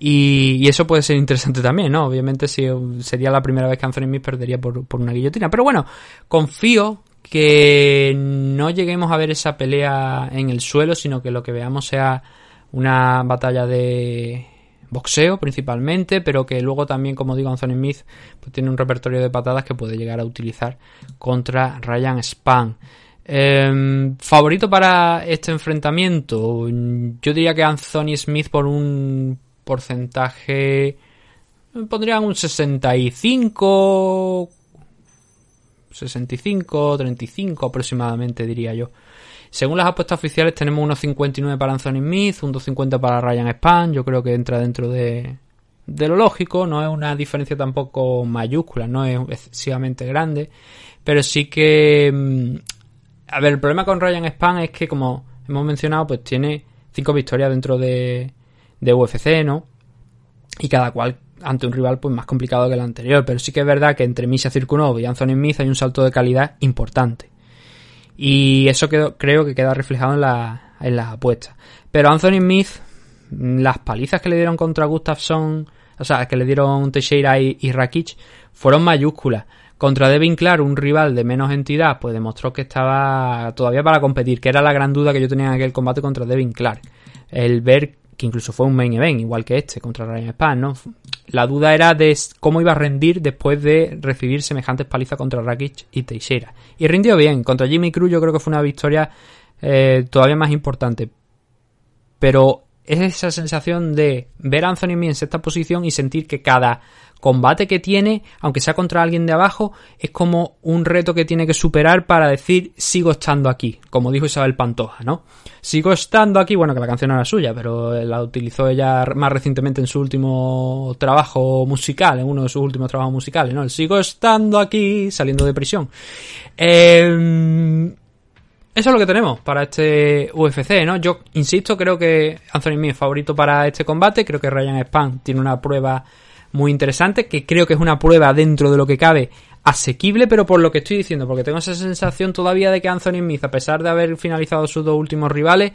Y, eso puede ser interesante también, ¿no? Obviamente si, sería la primera vez que Anthony Smith perdería por, una guillotina. Pero bueno, confío que no lleguemos a ver esa pelea en el suelo, sino que lo que veamos sea una batalla de boxeo principalmente, pero que luego también, como digo, Anthony Smith pues tiene un repertorio de patadas que puede llegar a utilizar contra Ryan Span. Em, favorito para este enfrentamiento, yo diría que Anthony Smith por un porcentaje pondrían un 65 65 35 aproximadamente diría yo según las apuestas oficiales tenemos unos 59 para Anthony Smith, un 250 para Ryan Span, yo creo que entra dentro de, lo lógico, no es una diferencia tampoco mayúscula, no es excesivamente grande, pero sí que... Mm, a ver, el problema con Ryan Span es que como hemos mencionado, pues tiene 5 victorias dentro de, de UFC, ¿no? Y cada cual ante un rival pues más complicado que el anterior, pero sí que es verdad que entre Misha Circunov y Anthony Smith hay un salto de calidad importante. Y eso creo que queda reflejado en, la, en las apuestas. Pero Anthony Smith, las palizas que le dieron contra Gustafsson, o sea, que le dieron Teixeira y, y fueron mayúsculas. Contra Devin Clark, un rival de menos entidad, pues demostró que estaba todavía para competir, que era la gran duda que yo tenía en aquel combate contra Devin Clark. El ver que incluso fue un main event, igual que este, contra Ryan Span, ¿no? La duda era de cómo iba a rendir después de recibir semejantes palizas contra Rakic y Teixeira. Y rindió bien. Contra Jimmy Cruz yo creo que fue una victoria eh, todavía más importante. Pero es esa sensación de ver a Anthony Mee en sexta posición y sentir que cada combate que tiene, aunque sea contra alguien de abajo, es como un reto que tiene que superar para decir sigo estando aquí, como dijo Isabel Pantoja, ¿no? Sigo estando aquí, bueno, que la canción era suya, pero la utilizó ella más recientemente en su último trabajo musical, en uno de sus últimos trabajos musicales, ¿no? El sigo estando aquí, saliendo de prisión. Eh, eso es lo que tenemos para este UFC, ¿no? Yo insisto, creo que Anthony Mee es favorito para este combate. Creo que Ryan Span tiene una prueba muy interesante, que creo que es una prueba dentro de lo que cabe asequible, pero por lo que estoy diciendo, porque tengo esa sensación todavía de que Anthony Smith, a pesar de haber finalizado sus dos últimos rivales,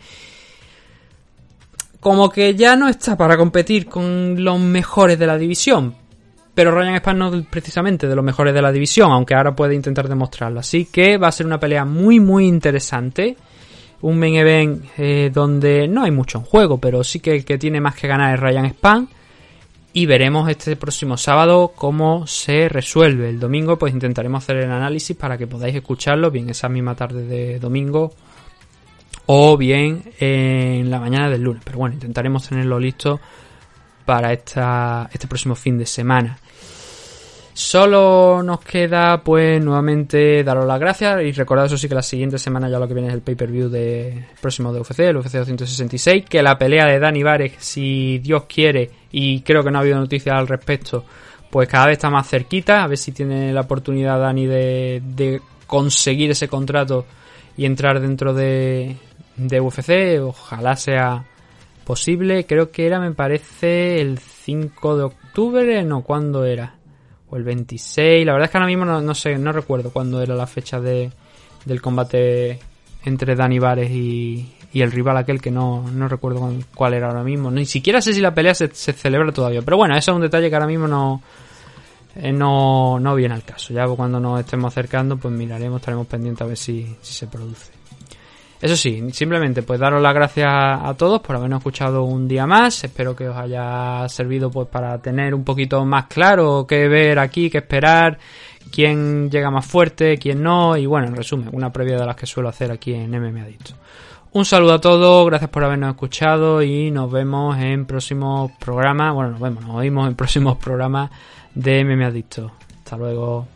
como que ya no está para competir con los mejores de la división. Pero Ryan Span no es precisamente de los mejores de la división, aunque ahora puede intentar demostrarlo. Así que va a ser una pelea muy, muy interesante. Un main event eh, donde no hay mucho en juego, pero sí que el que tiene más que ganar es Ryan Span. Y veremos este próximo sábado cómo se resuelve. El domingo pues intentaremos hacer el análisis para que podáis escucharlo bien esa misma tarde de domingo o bien en la mañana del lunes. Pero bueno, intentaremos tenerlo listo para esta, este próximo fin de semana. Solo nos queda, pues, nuevamente daros las gracias y recordad, eso sí, que la siguiente semana ya lo que viene es el pay-per-view de próximo de UFC, el UFC 266, que la pelea de Dani Vares, si Dios quiere, y creo que no ha habido noticias al respecto, pues cada vez está más cerquita, a ver si tiene la oportunidad Dani de, conseguir ese contrato y entrar dentro de, de UFC, ojalá sea posible, creo que era, me parece, el 5 de octubre, no, ¿cuándo era? O el 26, la verdad es que ahora mismo no, sé, no recuerdo cuándo era la fecha de, del combate entre Dani Vares y, y el rival aquel que no, no recuerdo cuál era ahora mismo. Ni siquiera sé si la pelea se, celebra todavía. Pero bueno, eso es un detalle que ahora mismo no, eh, no, no viene al caso. Ya cuando nos estemos acercando, pues miraremos, estaremos pendientes a ver si, si se produce. Eso sí, simplemente pues daros las gracias a todos por habernos escuchado un día más. Espero que os haya servido pues para tener un poquito más claro qué ver aquí, qué esperar, quién llega más fuerte, quién no, y bueno, en resumen, una previa de las que suelo hacer aquí en MMA Adicto. Un saludo a todos, gracias por habernos escuchado y nos vemos en próximos programas, bueno, nos vemos, nos oímos en próximos programas de MMA Adicto. Hasta luego.